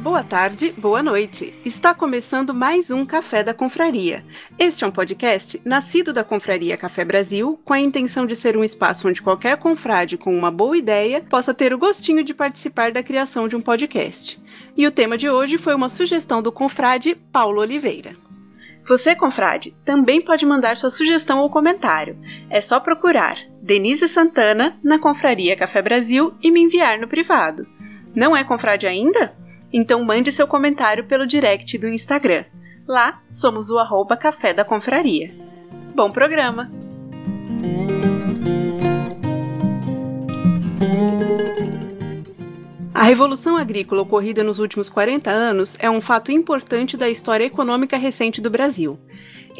Boa tarde, boa noite. Está começando mais um Café da Confraria. Este é um podcast nascido da Confraria Café Brasil, com a intenção de ser um espaço onde qualquer confrade com uma boa ideia possa ter o gostinho de participar da criação de um podcast. E o tema de hoje foi uma sugestão do confrade Paulo Oliveira. Você, confrade, também pode mandar sua sugestão ou comentário. É só procurar Denise Santana na Confraria Café Brasil e me enviar no privado. Não é confrade ainda? Então mande seu comentário pelo direct do Instagram. Lá somos o arroba Café da Confraria. Bom programa! A revolução agrícola ocorrida nos últimos 40 anos é um fato importante da história econômica recente do Brasil.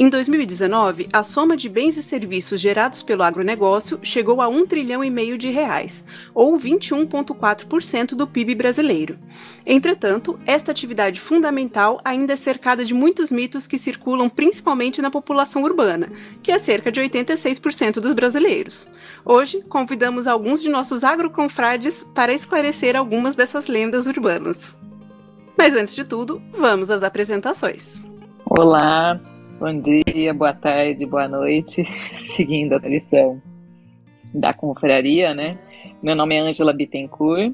Em 2019, a soma de bens e serviços gerados pelo agronegócio chegou a 1 trilhão e meio de reais, ou 21,4% do PIB brasileiro. Entretanto, esta atividade fundamental ainda é cercada de muitos mitos que circulam principalmente na população urbana, que é cerca de 86% dos brasileiros. Hoje, convidamos alguns de nossos agroconfrades para esclarecer algumas dessas lendas urbanas. Mas antes de tudo, vamos às apresentações. Olá, Bom dia, boa tarde, boa noite. Seguindo a tradição da confraria, né? Meu nome é Ângela Bittencourt,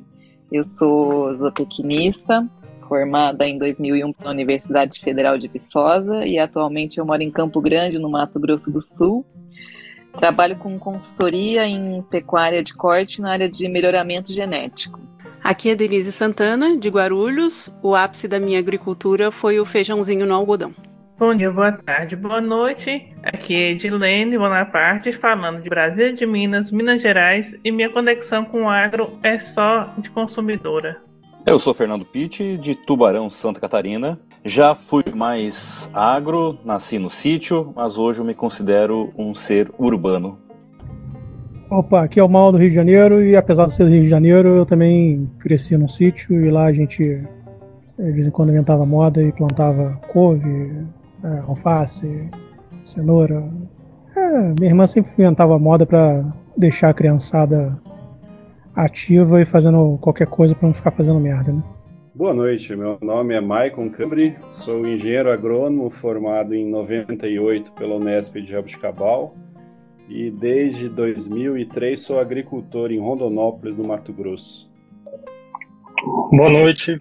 eu sou zootecnista, formada em 2001 pela Universidade Federal de Viçosa e atualmente eu moro em Campo Grande, no Mato Grosso do Sul. Trabalho com consultoria em pecuária de corte na área de melhoramento genético. Aqui é Denise Santana, de Guarulhos. O ápice da minha agricultura foi o feijãozinho no algodão. Bom dia, boa tarde, boa noite. Aqui é Edilene Bonaparte, falando de Brasília de Minas, Minas Gerais, e minha conexão com o agro é só de consumidora. Eu sou Fernando Pitti, de Tubarão, Santa Catarina. Já fui mais agro, nasci no sítio, mas hoje eu me considero um ser urbano. Opa, aqui é o Mal do Rio de Janeiro e apesar de ser do Rio de Janeiro, eu também cresci num sítio e lá a gente de vez em quando inventava moda e plantava couve, é, alface, cenoura. É, minha irmã sempre inventava moda para deixar a criançada ativa e fazendo qualquer coisa para não ficar fazendo merda, né? Boa noite, meu nome é Maicon Cambri, sou engenheiro agrônomo formado em 98 pela Unesp de Jabuticabal e desde 2003 sou agricultor em Rondonópolis, no Mato Grosso. Boa noite,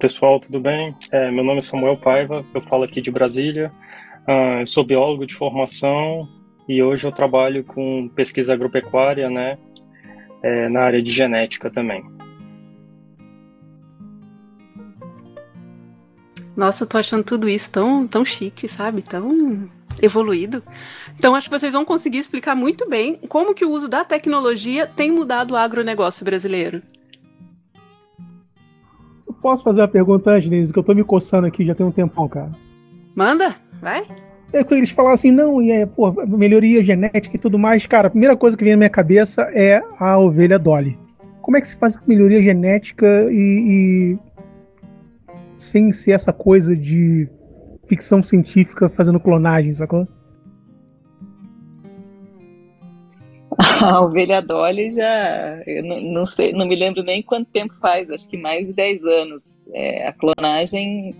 Pessoal, tudo bem? É, meu nome é Samuel Paiva, eu falo aqui de Brasília. Uh, sou biólogo de formação e hoje eu trabalho com pesquisa agropecuária, né, é, na área de genética também. Nossa, eu tô achando tudo isso tão, tão chique, sabe? Tão evoluído. Então acho que vocês vão conseguir explicar muito bem como que o uso da tecnologia tem mudado o agronegócio brasileiro. Posso fazer uma pergunta antes, Denise, que eu tô me coçando aqui já tem um tempão, cara. Manda, vai. É que eles falaram assim, não, e é, pô, melhoria genética e tudo mais. Cara, a primeira coisa que vem na minha cabeça é a ovelha Dolly. Como é que se faz melhoria genética e, e sem ser essa coisa de ficção científica fazendo clonagem, sacou? A ovelha Dolly já, eu não, não, sei, não me lembro nem quanto tempo faz, acho que mais de 10 anos. É, a clonagem,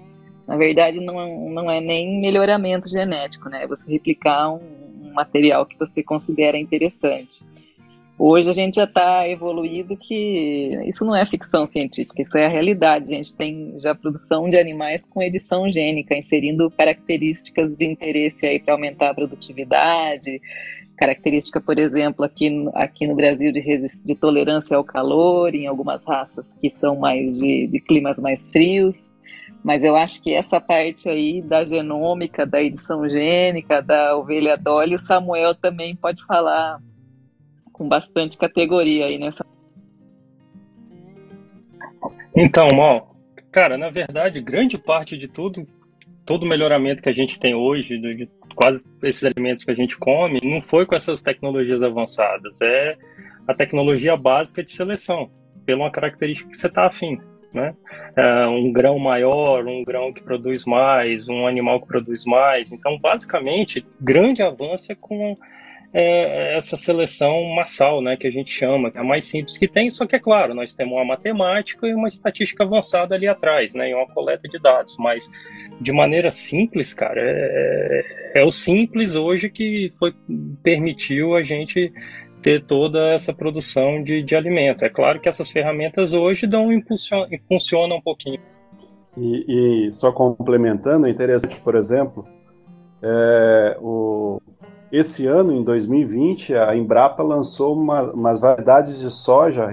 na verdade, não, não é nem melhoramento genético, né? É você replicar um, um material que você considera interessante. Hoje a gente já está evoluído que isso não é ficção científica, isso é a realidade. A gente tem já produção de animais com edição gênica, inserindo características de interesse aí para aumentar a produtividade, característica, por exemplo, aqui, aqui no Brasil de, de tolerância ao calor, em algumas raças que são mais de, de climas mais frios. Mas eu acho que essa parte aí da genômica, da edição gênica, da ovelha Dolly, o Samuel também pode falar com bastante categoria aí nessa. Então, Mal, cara, na verdade, grande parte de tudo, todo o melhoramento que a gente tem hoje, de quase esses alimentos que a gente come, não foi com essas tecnologias avançadas, é a tecnologia básica de seleção, pela uma característica que você está afim. Né? É um grão maior, um grão que produz mais, um animal que produz mais. Então, basicamente, grande avanço é com é essa seleção massal, né, que a gente chama, que é a mais simples que tem, só que é claro, nós temos uma matemática e uma estatística avançada ali atrás, né, e uma coleta de dados, mas de maneira simples, cara, é, é, é o simples hoje que foi permitiu a gente ter toda essa produção de, de alimento. É claro que essas ferramentas hoje dão impulsion, funcionam um pouquinho. E, e, só complementando, é interessante, por exemplo, é, o, esse ano, em 2020, a Embrapa lançou uma, umas variedades de soja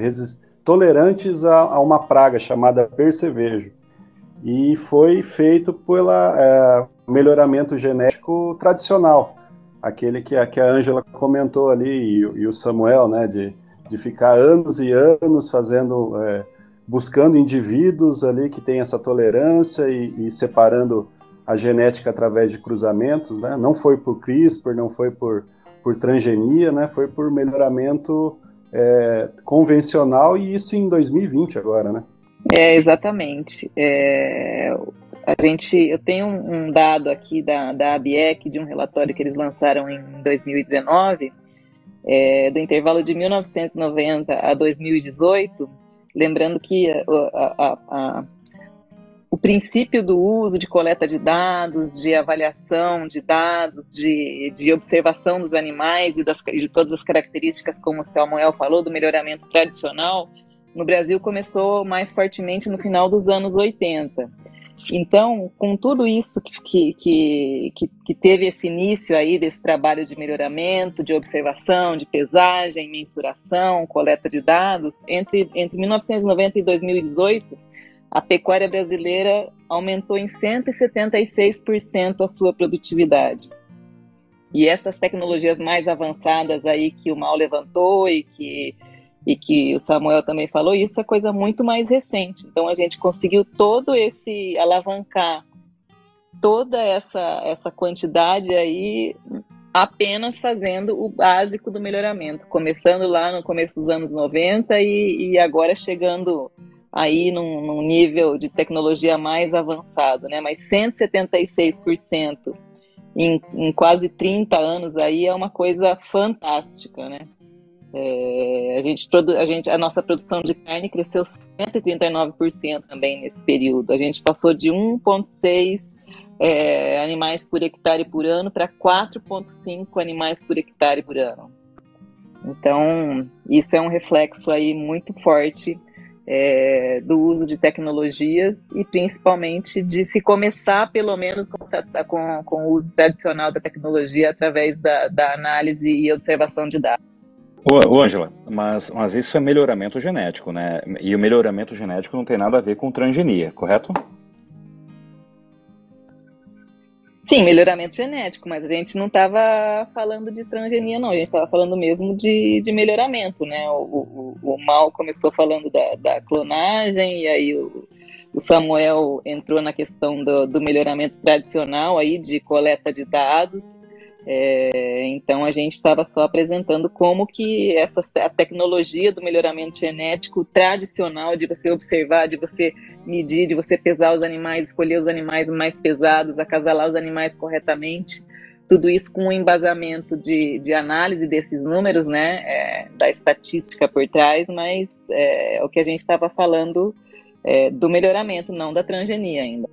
tolerantes a, a, uma praga chamada percevejo. E foi feito pelo é, melhoramento genético tradicional aquele que, que a Ângela comentou ali e, e, o Samuel, né, de, de ficar anos e anos fazendo, é, buscando indivíduos ali que têm essa tolerância e, e, separando a genética através de cruzamentos, né, não foi por CRISPR, não foi por, por transgenia, né, foi por melhoramento é, convencional e isso em 2020 agora, né? É, exatamente. É, a gente, eu tenho um, dado aqui da, da ABIEC, de um relatório que eles lançaram em 2019, é, do intervalo de 1990 a 2018, lembrando que a, a, a, o princípio do uso de coleta de dados, de avaliação de dados, de, de observação dos animais e das, de todas as características, como o Samuel falou, do melhoramento tradicional, no Brasil começou mais fortemente no final dos anos 80. Então, com tudo isso que, que, que, que, teve esse início aí desse trabalho de melhoramento, de observação, de pesagem, mensuração, coleta de dados, entre, entre 1990 e 2018, a pecuária brasileira aumentou em 176% a sua produtividade. E essas tecnologias mais avançadas aí que o Mal levantou e que e que o Samuel também falou, isso é coisa muito mais recente. Então a gente conseguiu todo esse alavancar toda essa essa quantidade aí apenas fazendo o básico do melhoramento, começando lá no começo dos anos 90 e, e agora chegando aí num, num, nível de tecnologia mais avançado, né? Mas 176% em, em quase 30 anos aí é uma coisa fantástica, né? É, a, gente a, gente, a nossa produção de carne cresceu 139% também nesse período. A gente passou de 1,6 é, animais por hectare por ano para 4,5 animais por hectare por ano. Então, isso é um reflexo aí muito forte é, do uso de tecnologias e principalmente de se começar, pelo menos, com, com, com o uso tradicional da tecnologia através da, da análise e observação de dados. Ô, Ângela, mas, mas isso é melhoramento genético, né? E o melhoramento genético não tem nada a ver com transgenia, correto? Sim, melhoramento genético, mas a gente não estava falando de transgenia, não. A gente estava falando mesmo de, de melhoramento, né? O, o, o Mal começou falando da, da clonagem, e aí o, o Samuel entrou na questão do, do melhoramento tradicional aí de coleta de dados. É, então a gente estava só apresentando como que essa a tecnologia do melhoramento genético tradicional de você observar, de você medir, de você pesar os animais, escolher os animais mais pesados, acasalar os animais corretamente, tudo isso com um embasamento de, de análise desses números, né, é, da estatística por trás, mas é, o que a gente estava falando é, do melhoramento, não da transgenia ainda.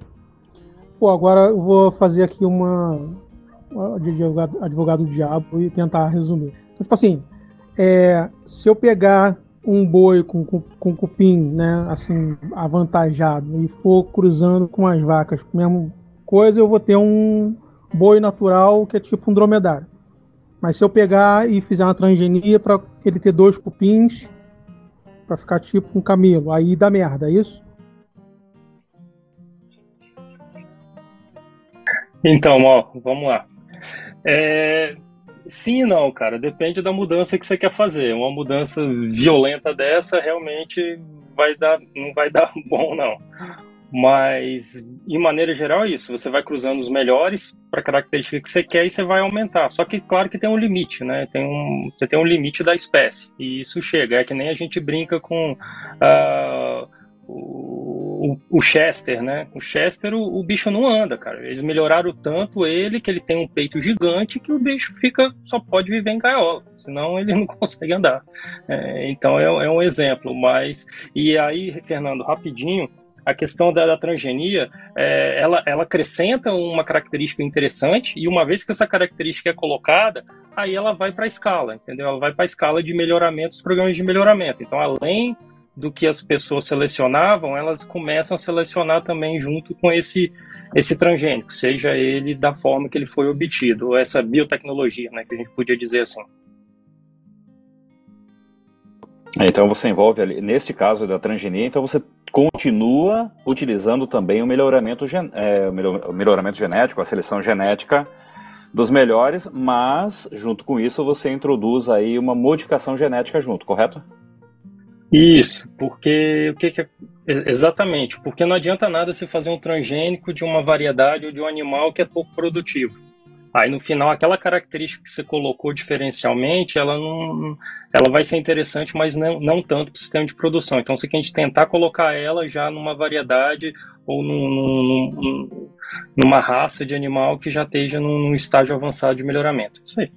Pô, agora eu vou fazer aqui uma, advogado, advogado do diabo e tentar resumir. Então, tipo assim, é, se eu pegar um boi com, com, com cupim, né, assim, avantajado, e for cruzando com as vacas com a mesma coisa, eu vou ter um boi natural que é tipo um dromedário. Mas se eu pegar e fizer uma transgenia para ele ter dois cupins, para ficar tipo um camelo, aí dá merda, é isso? Então, ó, vamos lá. É, sim e não, cara. Depende da mudança que você quer fazer. Uma mudança violenta dessa realmente vai dar, não vai dar bom, não. Mas, em maneira geral, é isso. Você vai cruzando os melhores para a característica que você quer e você vai aumentar. Só que, claro que tem um limite, né? Tem um, você tem um limite da espécie. E isso chega. É que nem a gente brinca com uh, o o, Chester, né? O Chester, o, o, bicho não anda, cara. Eles melhoraram tanto ele que ele tem um peito gigante que o bicho fica só pode viver em gaiola, senão ele não consegue andar. É, então é, é, um exemplo. Mas e aí, Fernando, rapidinho, a questão da, da transgenia, é, ela, ela acrescenta uma característica interessante e uma vez que essa característica é colocada, aí ela vai para a escala, entendeu? Ela vai para a escala de melhoramento, os programas de melhoramento. Então, além do que as pessoas selecionavam, elas começam a selecionar também junto com esse esse transgênico, seja ele da forma que ele foi obtido, essa biotecnologia, né, que a gente podia dizer assim. É, então você envolve ali, neste caso da transgenia, então você continua utilizando também o melhoramento, é, o melhoramento genético, a seleção genética dos melhores, mas junto com isso você introduz aí uma modificação genética junto, correto? Isso, porque o que, que é, exatamente, porque não adianta nada você fazer um transgênico de uma variedade ou de um animal que é pouco produtivo. Aí no final aquela característica que você colocou diferencialmente, ela não, ela vai ser interessante, mas não, não tanto para o sistema de produção. Então você tem que tentar colocar ela já numa variedade ou num, num, numa raça de animal que já esteja num, num estágio avançado de melhoramento. Isso aí.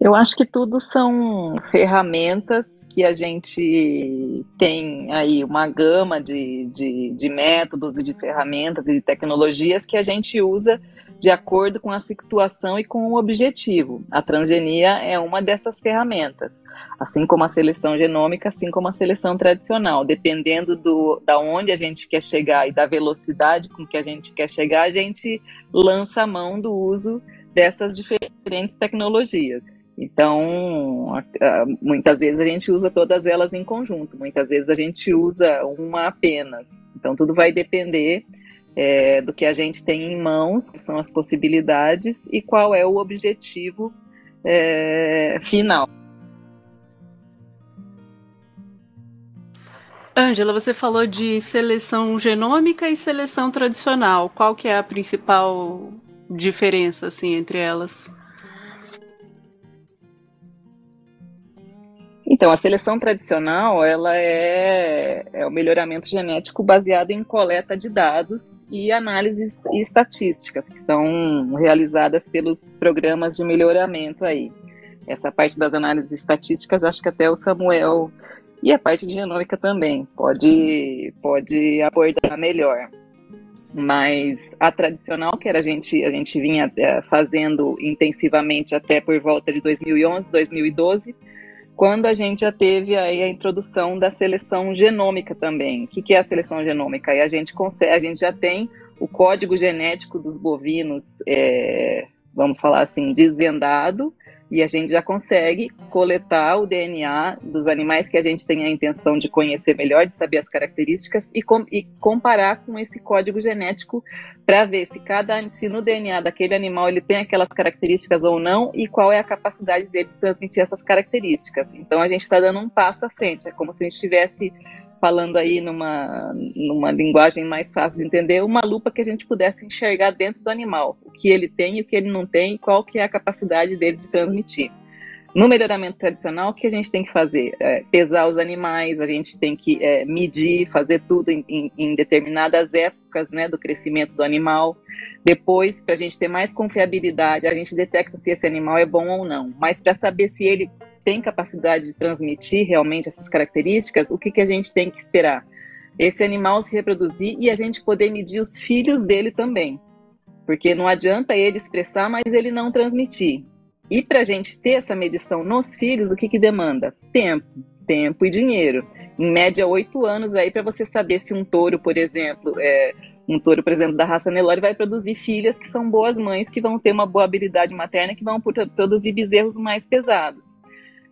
Eu acho que tudo são ferramentas que a gente tem aí uma gama de, de, de, métodos e de ferramentas e de tecnologias que a gente usa de acordo com a situação e com o objetivo. A transgenia é uma dessas ferramentas, assim como a seleção genômica, assim como a seleção tradicional. Dependendo do, da onde a gente quer chegar e da velocidade com que a gente quer chegar, a gente lança a mão do uso dessas diferentes tecnologias. Então, muitas vezes a gente usa todas elas em conjunto, muitas vezes a gente usa uma apenas. Então, tudo vai depender é, do que a gente tem em mãos, que são as possibilidades e qual é o objetivo é, final. Ângela, você falou de seleção genômica e seleção tradicional. Qual que é a principal diferença assim entre elas? Então, a seleção tradicional, ela é, é, o melhoramento genético baseado em coleta de dados e análises e estatísticas, que são realizadas pelos programas de melhoramento aí. Essa parte das análises estatísticas, acho que até o Samuel e a parte de genômica também pode, pode abordar melhor. Mas a tradicional, que era a gente, a gente vinha é, fazendo intensivamente até por volta de 2011, 2012, quando a gente já teve aí a introdução da seleção genômica também. O que, é a seleção genômica? Aí a gente consegue, a gente já tem o código genético dos bovinos, é, vamos falar assim, desvendado, e a gente já consegue coletar o DNA dos animais que a gente tem a intenção de conhecer melhor, de saber as características e, com, e comparar com esse código genético para ver se cada se no DNA daquele animal ele tem aquelas características ou não e qual é a capacidade dele de transmitir essas características. Então a gente está dando um passo à frente, é como se a gente estivesse falando aí numa, numa linguagem mais fácil de entender, uma lupa que a gente pudesse enxergar dentro do animal, o que ele tem o que ele não tem, qual que é a capacidade dele de transmitir. No melhoramento tradicional, o que a gente tem que fazer? É, pesar os animais, a gente tem que é, medir, fazer tudo em, em, em, determinadas épocas né, do crescimento do animal. Depois, para a gente ter mais confiabilidade, a gente detecta se esse animal é bom ou não. Mas para saber se ele tem capacidade de transmitir realmente essas características, o que, que a gente tem que esperar? Esse animal se reproduzir e a gente poder medir os filhos dele também. Porque não adianta ele expressar, mas ele não transmitir. E para a gente ter essa medição nos filhos, o que, que demanda? Tempo, tempo e dinheiro. Em média, oito anos aí para você saber se um touro, por exemplo, é, um touro, por exemplo, da raça Nelore vai produzir filhas que são boas mães, que vão ter uma boa habilidade materna, que vão produzir bezerros mais pesados.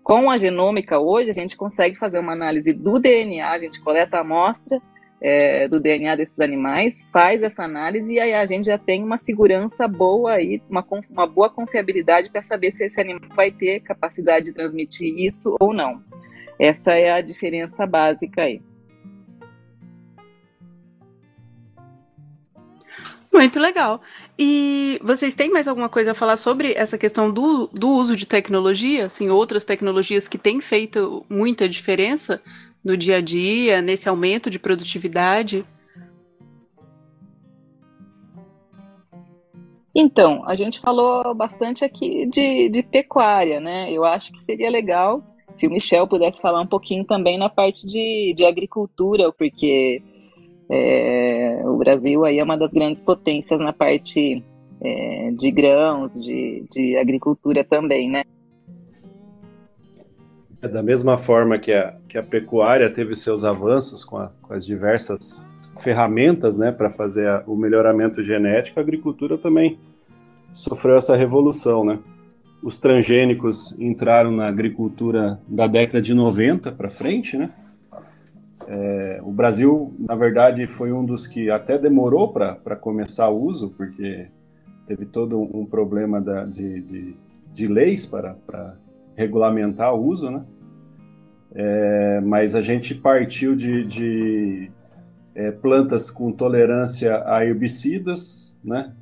Com a genômica hoje, a gente consegue fazer uma análise do DNA, a gente coleta a amostra é, do DNA desses animais, faz essa análise e aí a gente já tem uma segurança boa aí, uma, uma boa confiabilidade para saber se esse animal vai ter capacidade de transmitir isso ou não. Essa é a diferença básica aí. Muito legal. E vocês têm mais alguma coisa a falar sobre essa questão do, do uso de tecnologia, assim, outras tecnologias que têm feito muita diferença no dia a dia, nesse aumento de produtividade? Então, a gente falou bastante aqui de, de pecuária, né? Eu acho que seria legal se o Michel pudesse falar um pouquinho também na parte de, de agricultura, porque é, o Brasil aí é uma das grandes potências na parte é, de grãos, de, de agricultura também, né? É da mesma forma que a, que a pecuária teve seus avanços com, a, com as diversas ferramentas né, para fazer a, o melhoramento genético, a agricultura também sofreu essa revolução. Né? Os transgênicos entraram na agricultura da década de 90 para frente. Né? É, o Brasil, na verdade, foi um dos que até demorou para começar o uso, porque teve todo um problema da, de, de, de leis para, regulamentar o uso, né? É, mas a gente partiu de, de é, plantas com tolerância a herbicidas, né?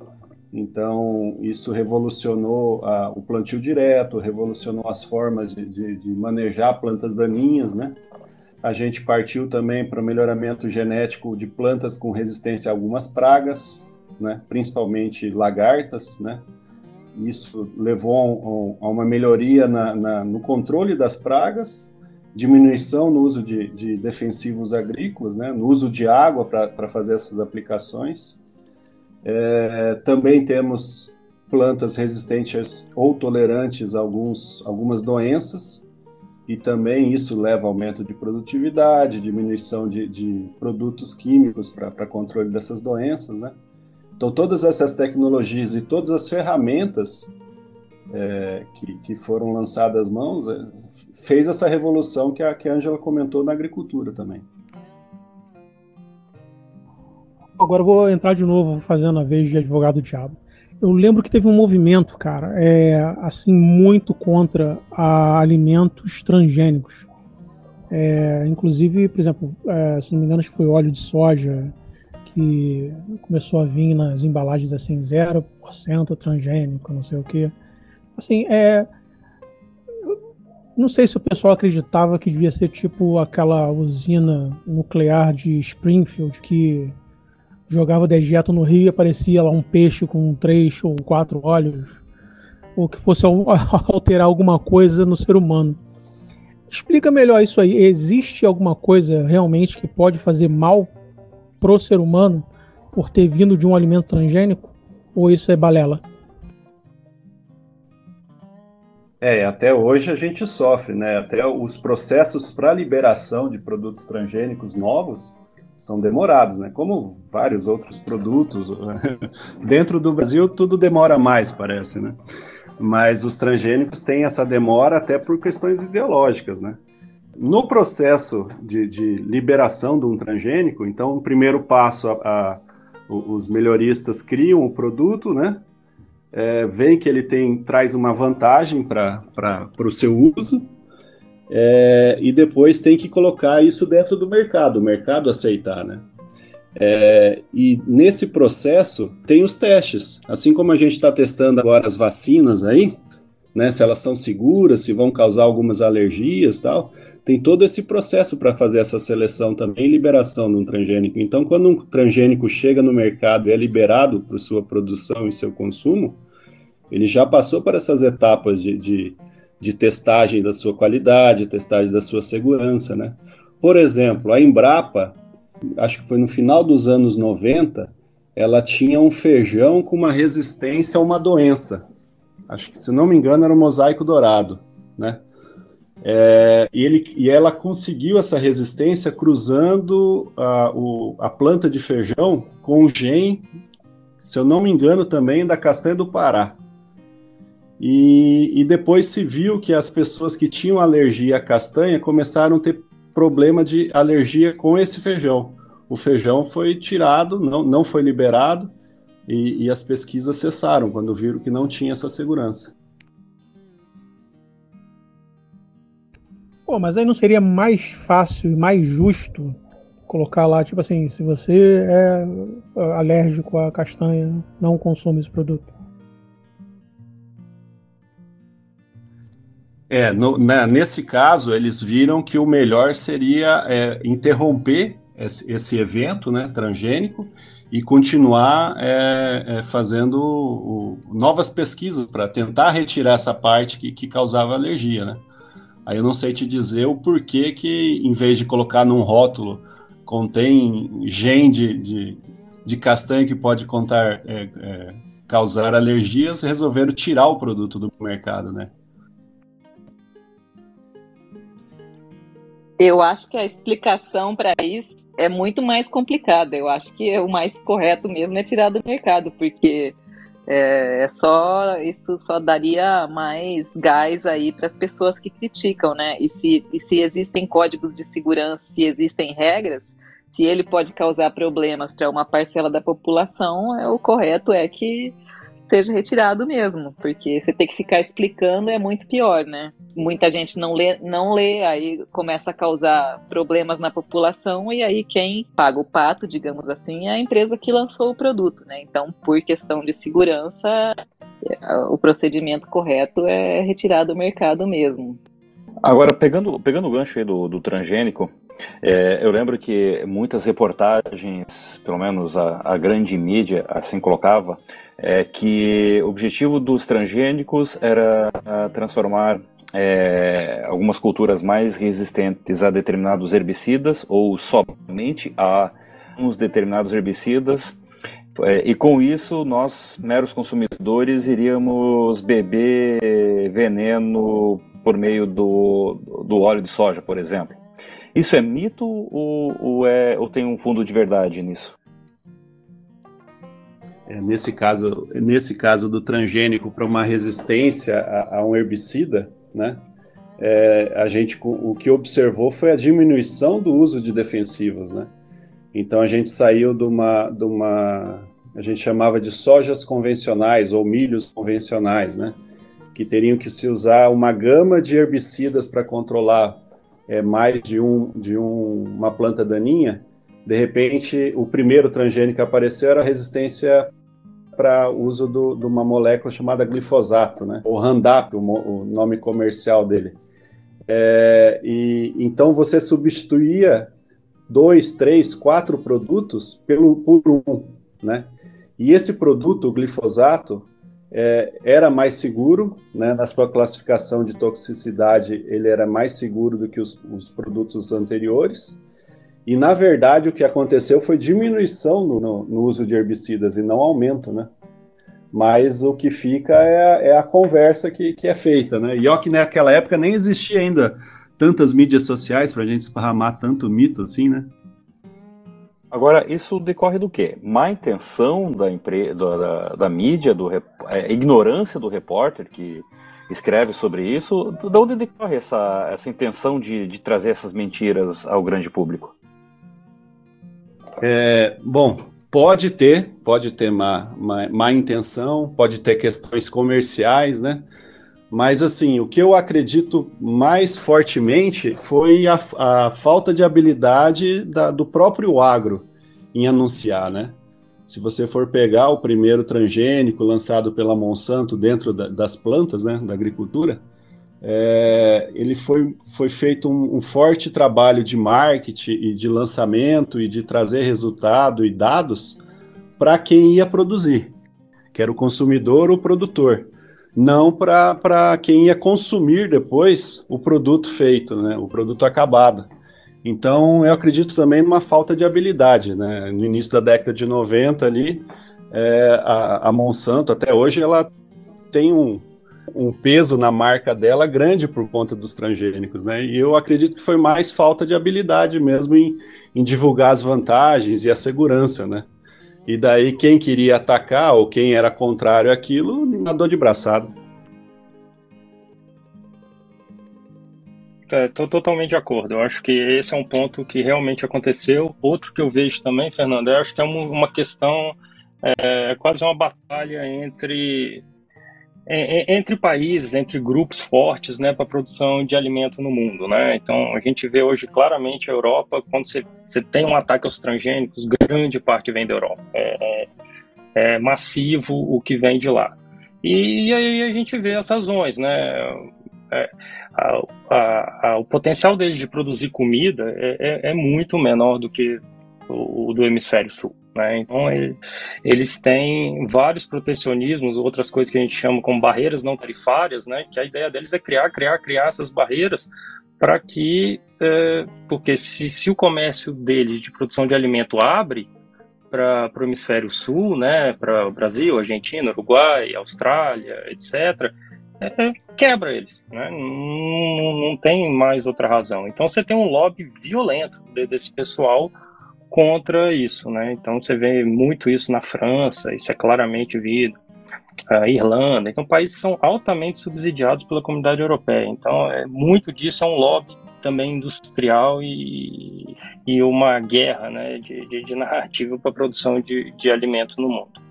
Então, isso revolucionou a, o plantio direto, revolucionou as formas de, de, de, manejar plantas daninhas, né? A gente partiu também para o melhoramento genético de plantas com resistência a algumas pragas, né? principalmente lagartas, né? Isso levou a uma melhoria na, na, no controle das pragas, diminuição no uso de, de defensivos agrícolas, né? no uso de água para fazer essas aplicações. É, também temos plantas resistentes ou tolerantes a alguns, algumas doenças, e também isso leva a aumento de produtividade, diminuição de, de produtos químicos para controle dessas doenças, né? Então, todas essas tecnologias e todas as ferramentas é, que, que, foram lançadas às mãos é, fez essa revolução que a, que a Angela comentou na agricultura também. Agora eu vou entrar de novo fazendo a vez de advogado diabo. Eu lembro que teve um movimento, cara, é, assim, muito contra alimentos transgênicos. É, inclusive, por exemplo, é, se não me engano, acho que foi óleo de soja, que começou a vir nas embalagens assim, 0% transgênico, não sei o que. Assim, é. Não sei se o pessoal acreditava que devia ser tipo aquela usina nuclear de Springfield que jogava dejeto no rio e aparecia lá um peixe com três ou quatro olhos, ou que fosse alterar alguma coisa no ser humano. Explica melhor isso aí. Existe alguma coisa realmente que pode fazer mal pro ser humano por ter vindo de um alimento transgênico? Ou isso é balela? É, até hoje a gente sofre, né? Até os processos para liberação de produtos transgênicos novos são demorados, né? Como vários outros produtos. Dentro do Brasil tudo demora mais, parece, né? Mas os transgênicos têm essa demora até por questões ideológicas, né? No processo de, de, liberação de um transgênico, então, o primeiro passo, a, a, os melhoristas criam o produto, né? É, veem que ele tem, traz uma vantagem para o seu uso, é, e depois tem que colocar isso dentro do mercado, o mercado aceitar, né? É, e nesse processo tem os testes, assim como a gente está testando agora as vacinas aí, né? Se elas são seguras, se vão causar algumas alergias, tal tem todo esse processo para fazer essa seleção também e liberação de um transgênico. Então, quando um transgênico chega no mercado e é liberado para sua produção e seu consumo, ele já passou por essas etapas de, de, de testagem da sua qualidade, testagem da sua segurança, né? Por exemplo, a Embrapa, acho que foi no final dos anos 90, ela tinha um feijão com uma resistência a uma doença. Acho que, se não me engano, era o mosaico dourado, né? É, e, ele, e ela conseguiu essa resistência cruzando a, o, a planta de feijão com o gen, se eu não me engano, também da castanha do Pará. E, e depois se viu que as pessoas que tinham alergia à castanha começaram a ter problema de alergia com esse feijão. O feijão foi tirado, não, não foi liberado, e, e as pesquisas cessaram quando viram que não tinha essa segurança. Pô, mas aí não seria mais fácil e mais justo colocar lá, tipo assim, se você é alérgico à castanha, não consome esse produto? É, no, na, nesse caso, eles viram que o melhor seria é, interromper esse, esse, evento né, transgênico e continuar é, é, fazendo o, novas pesquisas para tentar retirar essa parte que, que, causava alergia. Né? Aí eu não sei te dizer o porquê que, em vez de colocar num rótulo, contém gene de, de, de castanha que pode contar, é, é, causar alergias, resolveram tirar o produto do mercado, né? Eu acho que a explicação para isso é muito mais complicada. Eu acho que o mais correto mesmo é tirar do mercado, porque é, é só isso só daria mais gás aí para as pessoas que criticam, né? E se, e se existem códigos de segurança, se existem regras, se ele pode causar problemas para uma parcela da população, é, o correto é que seja retirado mesmo, porque você ter que ficar explicando é muito pior, né? Muita gente não lê, não lê, aí começa a causar problemas na população e aí quem paga o pato, digamos assim, é a empresa que lançou o produto, né? Então, por questão de segurança, é, o procedimento correto é retirar do mercado mesmo. Agora, pegando, pegando o gancho aí do, do transgênico, é, eu lembro que muitas reportagens, pelo menos a, a grande mídia assim colocava, é que o objetivo dos transgênicos era transformar é, algumas culturas mais resistentes a determinados herbicidas ou somente a uns determinados herbicidas. É, e com isso, nós, meros consumidores, iríamos beber veneno por meio do, do óleo de soja, por exemplo. Isso é mito ou, ou, é, ou tem um fundo de verdade nisso? É, nesse, caso, nesse caso do transgênico para uma resistência a, a, um herbicida, né, é, a gente o que observou foi a diminuição do uso de defensivos, né? Então a gente saiu de uma, de uma a gente chamava de sojas convencionais ou milhos convencionais, né? Que teriam que se usar uma gama de herbicidas para controlar é, mais de, um, de um, uma planta daninha. De repente, o primeiro transgênico que apareceu era a resistência para uso de uma molécula chamada glifosato, né? O Roundup, o, o nome comercial dele. É, e então você substituía dois, três, quatro produtos pelo por um, né? E esse produto, o glifosato, é, era mais seguro, né? Na sua classificação de toxicidade, ele era mais seguro do que os, os produtos anteriores. E, na verdade, o que aconteceu foi diminuição no, no, no uso de herbicidas e não aumento, né? Mas o que fica é a, é a conversa que, que, é feita, né? E ó que naquela época nem existia ainda tantas mídias sociais para a gente esparramar tanto mito assim, né? Agora, isso decorre do quê? Má intenção da, empre... da, da mídia, do rep... é, ignorância do repórter que escreve sobre isso. De onde decorre essa, essa intenção de, de trazer essas mentiras ao grande público? É, bom, pode ter, pode ter má, má, má, intenção, pode ter questões comerciais, né? Mas, assim, o que eu acredito mais fortemente foi a, a falta de habilidade da, do próprio agro em anunciar, né? Se você for pegar o primeiro transgênico lançado pela Monsanto dentro da, das plantas, né, da agricultura, é, ele foi, foi feito um, um, forte trabalho de marketing e de lançamento e de trazer resultado e dados para quem ia produzir, que era o consumidor ou o produtor, não para quem ia consumir depois o produto feito, né, o produto acabado. Então, eu acredito também numa falta de habilidade. Né? No início da década de 90 ali, é, a, a Monsanto, até hoje, ela tem um, um peso na marca dela grande por conta dos transgênicos, né? E eu acredito que foi mais falta de habilidade mesmo em, em divulgar as vantagens e a segurança, né? E daí quem queria atacar ou quem era contrário àquilo, nadou de braçado. Estou é, totalmente de acordo. Eu acho que esse é um ponto que realmente aconteceu. Outro que eu vejo também, Fernando, eu acho que é uma, uma questão, é, quase uma batalha entre é, é, entre países, entre grupos fortes, né, para produção de alimento no mundo, né? Então a gente vê hoje claramente a Europa, quando você tem um ataque aos transgênicos, grande parte vem da Europa. É, é, é massivo o que vem de lá. E, e aí a gente vê as razões, né? é, a, a, a, o potencial deles de produzir comida é, é, é muito menor do que o, o do hemisfério sul. Né? Então, ele, eles têm vários protecionismos, outras coisas que a gente chama como barreiras não tarifárias, né? que a ideia deles é criar, criar, criar essas barreiras para que, é, porque se, se o comércio deles de produção de alimento abre, para o hemisfério sul, né, para o Brasil, Argentina, Uruguai, Austrália, etc., é, é, quebra eles, né? não, não tem mais outra razão. Então você tem um lobby violento desse pessoal contra isso, né? Então você vê muito isso na França, isso é claramente visto, a Irlanda, então países são altamente subsidiados pela comunidade europeia. Então é muito disso é um lobby também industrial e, e uma guerra né, de, de, de narrativa para a produção de, de alimentos no mundo.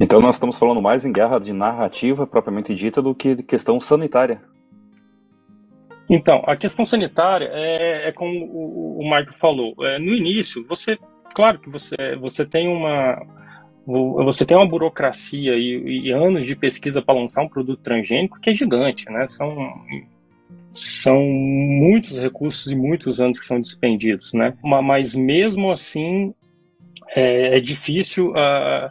Então nós estamos falando mais em guerra de narrativa propriamente dita do que de questão sanitária. Então, a questão sanitária é, é como o, Michael falou. É, no início, você, claro que você, você tem uma você tem uma burocracia e, e anos de pesquisa para lançar um produto transgênico que é gigante, né? São são muitos recursos e muitos anos que são despendidos, né? Mas mesmo assim é, é difícil a,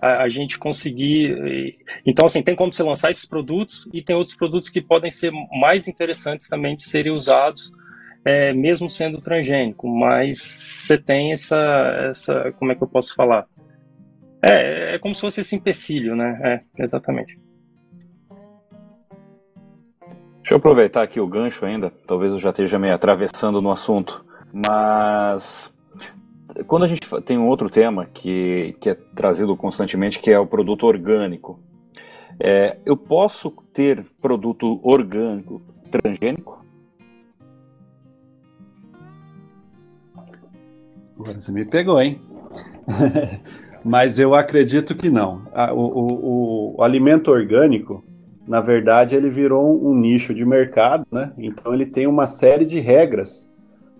a, a, gente conseguir. Então, assim, tem como você lançar esses produtos e tem outros produtos que podem ser mais interessantes também de serem usados, é, mesmo sendo transgênico. Mas você tem essa, essa, como é que eu posso falar? É, é como se fosse esse empecilho, né? É, exatamente. Deixa eu aproveitar aqui o gancho ainda, talvez eu já esteja meio atravessando no assunto, mas quando a gente tem um outro tema que, que é trazido constantemente, que é o produto orgânico, é, eu posso ter produto orgânico transgênico? Você me pegou, hein? Mas eu acredito que não. O, o, o, alimento orgânico, na verdade, ele virou um nicho de mercado, né? Então ele tem uma série de regras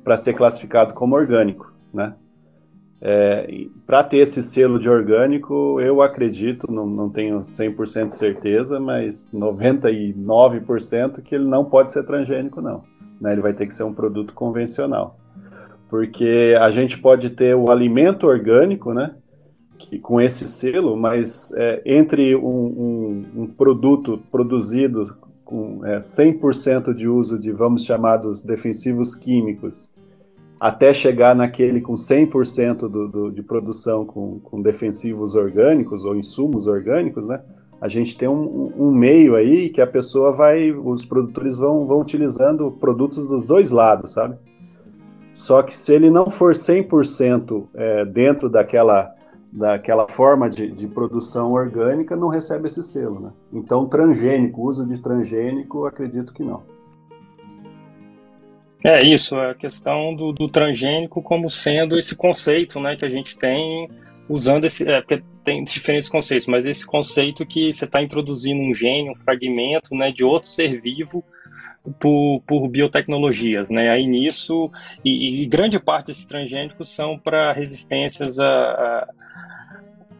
para ser classificado como orgânico, né? É, para ter esse selo de orgânico, eu acredito, não, não tenho 100% de certeza, mas 99% que ele não pode ser transgênico, não. Né? Ele vai ter que ser um produto convencional. Porque a gente pode ter o alimento orgânico, né? que, com esse selo, mas é, entre um, um, um, produto produzido com é, 100% de uso de, vamos chamar, dos defensivos químicos, até chegar naquele com 100% do, do, de produção com, com, defensivos orgânicos ou insumos orgânicos, né? A gente tem um, um, meio aí que a pessoa vai, os produtores vão, vão utilizando produtos dos dois lados, sabe? Só que se ele não for 100% é, dentro daquela daquela forma de, de, produção orgânica não recebe esse selo, né? Então, transgênico, uso de transgênico, acredito que não. É isso, a questão do, do transgênico como sendo esse conceito, né, que a gente tem usando esse, é, porque tem diferentes conceitos, mas esse conceito que você está introduzindo um gene, um fragmento, né, de outro ser vivo por, por biotecnologias, né? Aí nisso e, e grande parte desses transgênicos são para resistências a,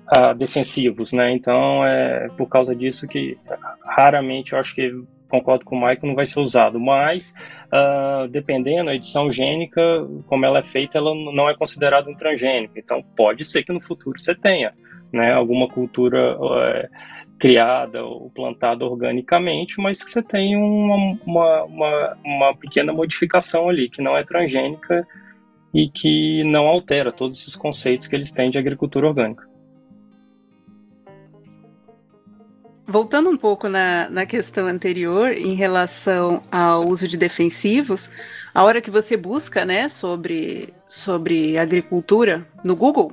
a defensivos, né? Então é por causa disso que raramente eu acho que concordo com o Michael, não vai ser usado. Mas, uh, dependendo, a edição gênica, como ela é feita, ela não é considerada um transgênico. Então, pode ser que no futuro você tenha né, alguma cultura uh, criada ou plantada organicamente, mas que você tenha uma, uma, uma, uma pequena modificação ali, que não é transgênica e que não altera todos esses conceitos que eles têm de agricultura orgânica. Voltando um pouco na, na questão anterior, em relação ao uso de defensivos, a hora que você busca né, sobre, sobre agricultura no Google,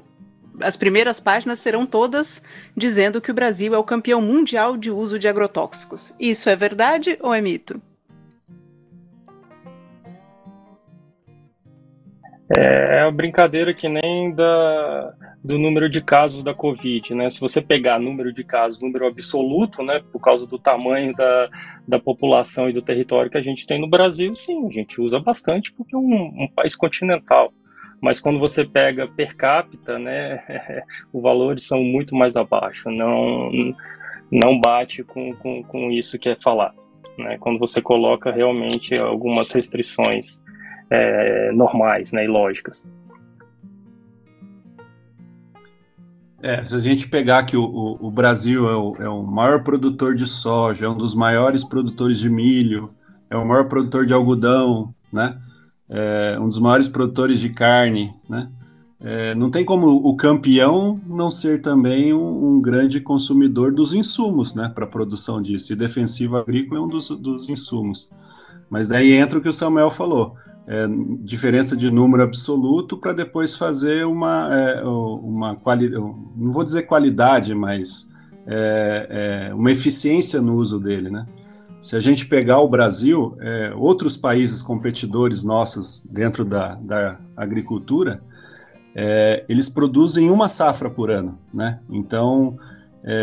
as primeiras páginas serão todas dizendo que o Brasil é o campeão mundial de uso de agrotóxicos. Isso é verdade ou é mito? É a brincadeira que nem da, do número de casos da Covid, né? Se você pegar número de casos, número absoluto, né, por causa do tamanho da, da população e do território que a gente tem no Brasil, sim, a gente usa bastante porque é um, um país continental. Mas quando você pega per capita, né, os valores são muito mais abaixo, não, não bate com, com, com isso que é falar. né, quando você coloca realmente algumas restrições é, normais né, e lógicas. É, se a gente pegar que o, o, o Brasil é o, é o, maior produtor de soja, é um dos maiores produtores de milho, é o maior produtor de algodão, né? É um dos maiores produtores de carne, né? É, não tem como o campeão não ser também um, um grande consumidor dos insumos, né, para a produção disso. E defensivo agrícola é um dos, dos insumos. Mas daí entra o que o Samuel falou é, diferença de número absoluto para depois fazer uma, é, uma qualidade, não vou dizer qualidade, mas é, é, uma eficiência no uso dele, né? Se a gente pegar o Brasil, é, outros países competidores nossos dentro da, da agricultura, é, eles produzem uma safra por ano, né? Então,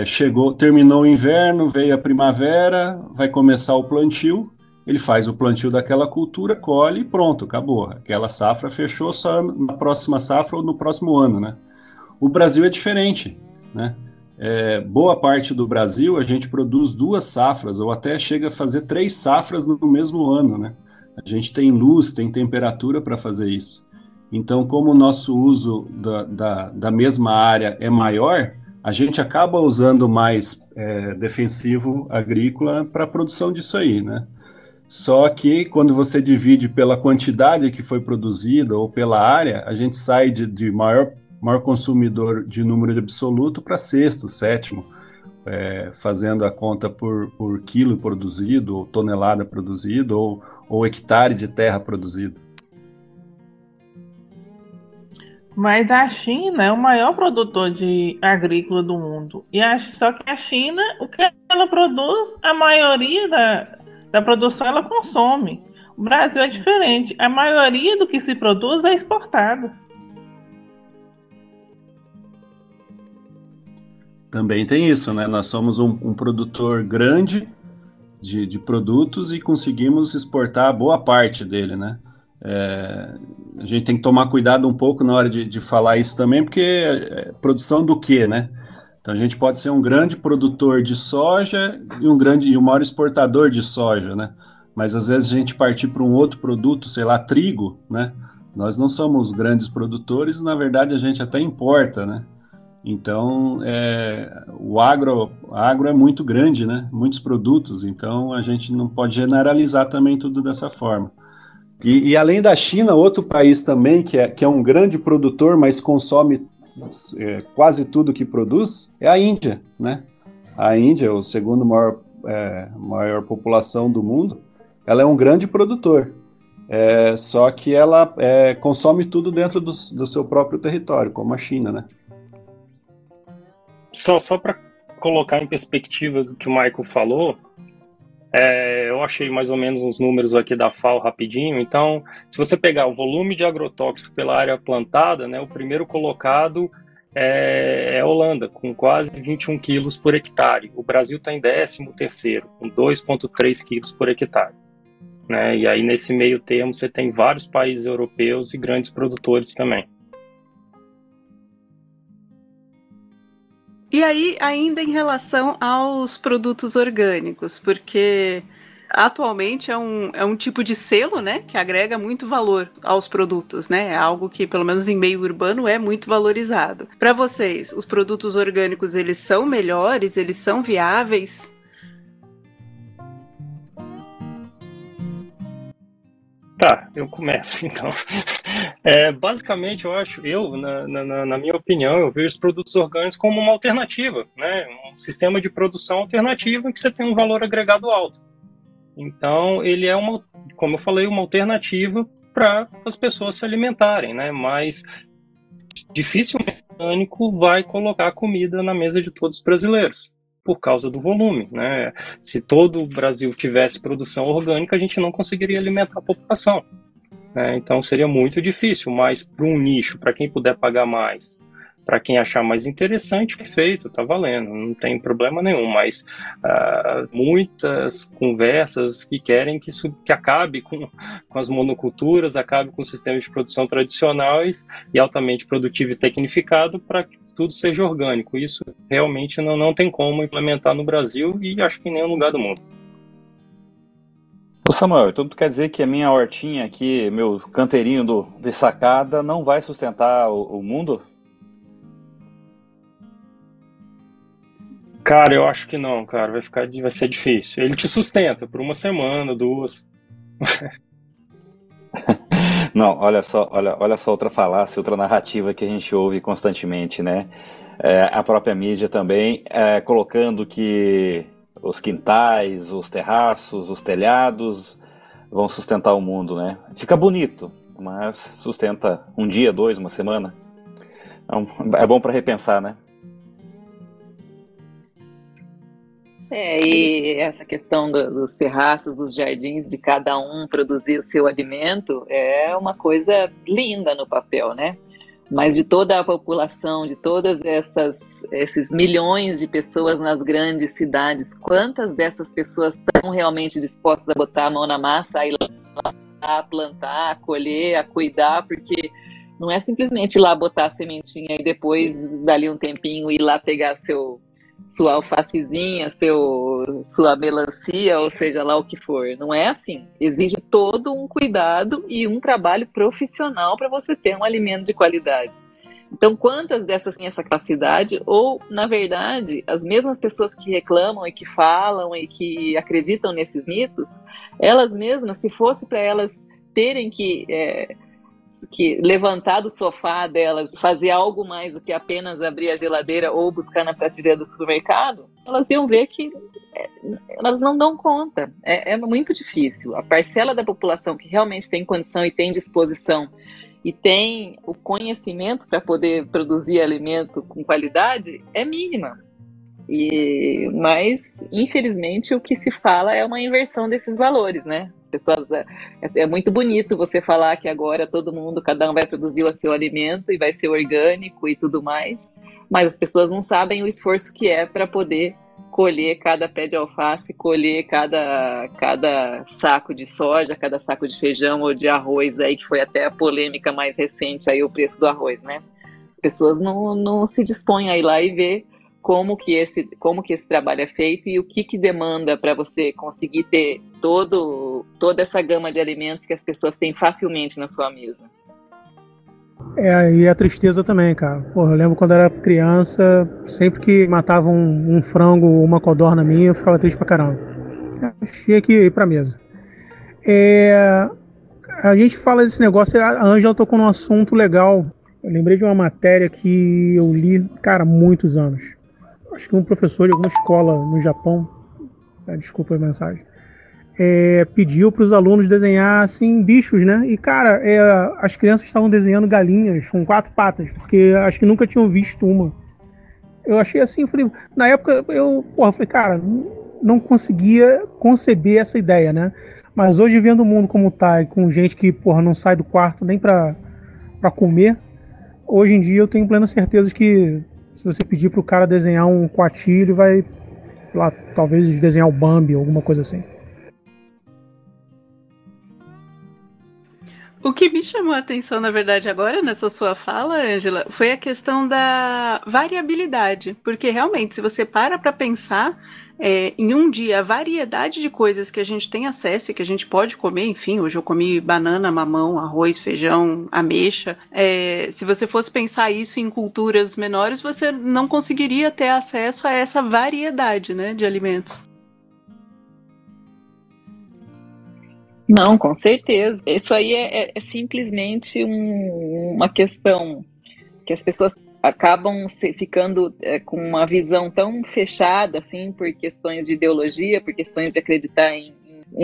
chegou, terminou o inverno, veio a primavera, vai começar o plantio, ele faz o plantio daquela cultura, colhe e pronto, acabou. Aquela safra fechou só na próxima safra ou no próximo ano, né? O Brasil é diferente, né? É, boa parte do Brasil a gente produz duas safras ou até chega a fazer três safras no mesmo ano, né? A gente tem luz, tem temperatura para fazer isso. Então, como o nosso uso da, da, da mesma área é maior, a gente acaba usando mais é, defensivo agrícola para a produção disso aí, né? Só que quando você divide pela quantidade que foi produzida ou pela área, a gente sai de, de maior, maior consumidor de número de absoluto para sexto, sétimo, é, fazendo a conta por, por quilo produzido, ou tonelada produzido, ou, ou hectare de terra produzido. Mas a China é o maior produtor de agrícola do mundo. E a, só que a China, o que ela produz, a maioria da, da produção ela consome. O Brasil é diferente. A maioria do que se produz é exportado. Também tem isso, né? Nós somos um, um produtor grande de, de, produtos e conseguimos exportar boa parte dele, né? É, a gente tem que tomar cuidado um pouco na hora de, de falar isso também, porque é, é produção do quê, né? Então a gente pode ser um grande produtor de soja e um grande e o maior exportador de soja, né? Mas às vezes a gente partir para um outro produto, sei lá, trigo, né? Nós não somos grandes produtores, na verdade a gente até importa, né? Então, é, o agro, agro é muito grande, né? Muitos produtos, então a gente não pode generalizar também tudo dessa forma. E, e além da China, outro país também que é, que é um grande produtor, mas consome é, quase tudo que produz é a Índia, né? A Índia, o segundo maior, é, maior população do mundo, ela é um grande produtor. É, só que ela é, consome tudo dentro do, do, seu próprio território, como a China, né? Só, só para colocar em perspectiva do que o Michael falou, é, eu achei mais ou menos uns números aqui da FAO rapidinho. Então, se você pegar o volume de agrotóxico pela área plantada, né, o primeiro colocado é, é a Holanda, com quase 21 quilos por hectare. O Brasil está em 13 terceiro, com 2,3 quilos por hectare. Né? E aí, nesse meio termo, você tem vários países europeus e grandes produtores também. E aí, ainda em relação aos produtos orgânicos, porque atualmente é um, é um tipo de selo, né, que agrega muito valor aos produtos, né? É algo que, pelo menos em meio urbano, é muito valorizado. Para vocês, os produtos orgânicos, eles são melhores? Eles são viáveis? Tá, eu começo então. É, basicamente, eu acho, eu, na, na, na, minha opinião, eu vejo os produtos orgânicos como uma alternativa, né? Um sistema de produção alternativo em que você tem um valor agregado alto. Então, ele é uma, como eu falei, uma alternativa para as pessoas se alimentarem, né? Mas dificilmente o orgânico vai colocar comida na mesa de todos os brasileiros por causa do volume. Né? Se todo o Brasil tivesse produção orgânica, a gente não conseguiria alimentar a população. Né? Então seria muito difícil, mas para um nicho, para quem puder pagar mais, para quem achar mais interessante, perfeito, tá valendo, não tem problema nenhum. Mas uh, muitas conversas que querem que isso que acabe com, com as monoculturas, acabe com os sistemas de produção tradicionais e altamente produtivo e tecnificado para que tudo seja orgânico. Isso realmente não, não tem como implementar no Brasil e acho que em nenhum lugar do mundo. Ô Samuel, então tu quer dizer que a minha hortinha aqui, meu canteirinho do, de sacada, não vai sustentar o, o mundo? Cara, eu acho que não, cara. Vai ficar, vai ser difícil. Ele te sustenta por uma semana, duas. não, olha só, olha, olha só outra falácia, outra narrativa que a gente ouve constantemente, né? É, a própria mídia também é, colocando que os quintais, os terraços, os telhados vão sustentar o mundo, né? Fica bonito, mas sustenta um dia, dois, uma semana. É, é bom para repensar, né? É, e essa questão do, dos terraços, dos jardins, de cada um produzir o seu alimento, é uma coisa linda no papel, né? Mas de toda a população, de todas essas esses milhões de pessoas nas grandes cidades, quantas dessas pessoas estão realmente dispostas a botar a mão na massa, a ir lá, a plantar, a colher, a cuidar, porque não é simplesmente ir lá botar a sementinha e depois, dali um tempinho, ir lá pegar seu sua alfacezinha, seu, sua melancia, ou seja lá o que for. Não é assim. Exige todo um cuidado e um trabalho profissional para você ter um alimento de qualidade. Então, quantas dessas têm essa capacidade? Ou, na verdade, as mesmas pessoas que reclamam e que falam e que acreditam nesses mitos, elas mesmas, se fosse para elas terem que é, que levantar do sofá dela, fazer algo mais do que apenas abrir a geladeira ou buscar na prateleira do supermercado, elas iam ver que é, elas não dão conta. É, é muito difícil. A parcela da população que realmente tem condição e tem disposição e tem o conhecimento para poder produzir alimento com qualidade é mínima. E, mas, infelizmente, o que se fala é uma inversão desses valores, né? pessoas é, é, muito bonito você falar que agora todo mundo, cada um vai produzir o seu alimento e vai ser orgânico e tudo mais, mas as pessoas não sabem o esforço que é para poder colher cada pé de alface, colher cada, cada saco de soja, cada saco de feijão ou de arroz aí, que foi até a polêmica mais recente aí, o preço do arroz, né? As pessoas não, não se dispõem a ir lá e ver como que esse, como que esse trabalho é feito e o que, que demanda para você conseguir ter todo, toda essa gama de alimentos que as pessoas têm facilmente na sua mesa. É, e a tristeza também, cara. Porra, eu lembro quando era criança, sempre que matavam um, um frango ou uma codorna minha, eu ficava triste pra caramba. Tinha que ir pra mesa. É, a gente fala desse negócio, a Ângela tocou num assunto legal. Eu lembrei de uma matéria que eu li, cara, muitos anos acho que um professor de alguma escola no Japão, né, desculpa a mensagem, é, pediu para os alunos desenhar assim bichos, né? E cara, é, as crianças estavam desenhando galinhas com quatro patas, porque acho que nunca tinham visto uma. Eu achei assim, falei, na época eu, porra, falei, cara, não conseguia conceber essa ideia, né? Mas hoje vendo o mundo como tá, e com gente que, porra, não sai do quarto nem para para comer, hoje em dia eu tenho plena certeza que se você pedir pro cara desenhar um coati, ele vai lá, talvez desenhar o Bambi, alguma coisa assim. O que me chamou a atenção, na verdade, agora nessa sua fala, Angela, foi a questão da variabilidade. Porque realmente, se você para para pensar, é, em um dia, a variedade de coisas que a gente tem acesso e que a gente pode comer, enfim, hoje eu comi banana, mamão, arroz, feijão, ameixa. É, se você fosse pensar isso em culturas menores, você não conseguiria ter acesso a essa variedade né, de alimentos. Não, com certeza. Isso aí é, é, é simplesmente um, uma questão que as pessoas acabam ficando é, com uma visão tão fechada, assim, por questões de ideologia, por questões de acreditar em,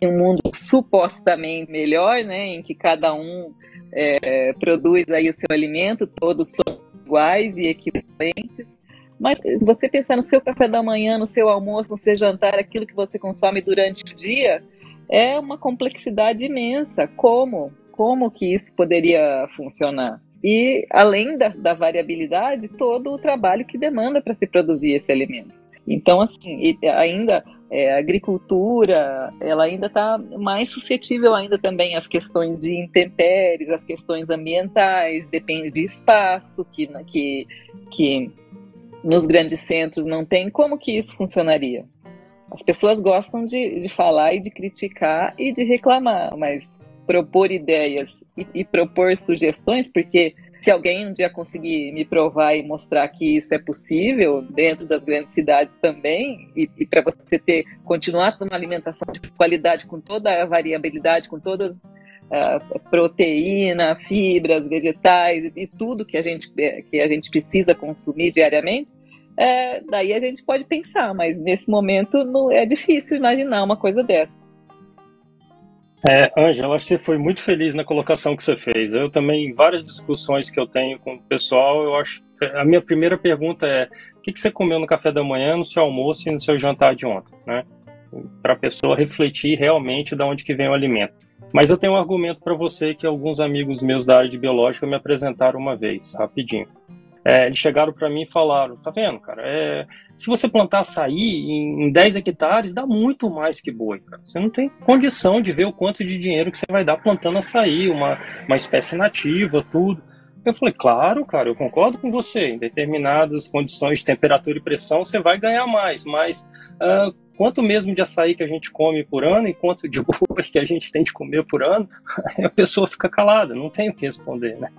em um mundo supostamente melhor, né, em que cada um é, produz aí o seu alimento, todos são iguais e equivalentes. Mas você pensar no seu café da manhã, no seu almoço, no seu jantar, aquilo que você consome durante o dia, é uma complexidade imensa. Como? Como que isso poderia funcionar? E além da, da variabilidade, todo o trabalho que demanda para se produzir esse alimento. Então, assim, ainda é, a agricultura, ela ainda está mais suscetível ainda também às questões de intempéries, às questões ambientais, depende de espaço, que, que, que nos grandes centros não tem. Como que isso funcionaria? As pessoas gostam de, de falar e de criticar e de reclamar, mas propor ideias e, e propor sugestões, porque se alguém um dia conseguir me provar e mostrar que isso é possível dentro das grandes cidades também, e, e para você ter continuar uma alimentação de qualidade com toda a variabilidade, com todas uh, proteína, fibras, vegetais e tudo que a gente que a gente precisa consumir diariamente, é, daí a gente pode pensar, mas nesse momento não é difícil imaginar uma coisa dessa. É, Ângela, acho que você foi muito feliz na colocação que você fez. Eu também, várias discussões que eu tenho com o pessoal, eu acho. A minha primeira pergunta é: o que, você comeu no café da manhã, no seu almoço e no seu jantar de ontem? Né? Para a pessoa refletir realmente de onde que vem o alimento. Mas eu tenho um argumento para você que alguns amigos meus da área de biológica me apresentaram uma vez, rapidinho. É, eles chegaram para mim e falaram: tá vendo, cara? É, se você plantar açaí em, em 10 hectares, dá muito mais que boi, cara. Você não tem condição de ver o quanto de dinheiro que você vai dar plantando açaí, uma, uma espécie nativa, tudo. Eu falei, claro, cara, eu concordo com você. Em determinadas condições de temperatura e pressão, você vai ganhar mais, mas uh, quanto mesmo de açaí que a gente come por ano e quanto de boi que a gente tem de comer por ano, a pessoa fica calada, não tem o que responder, né?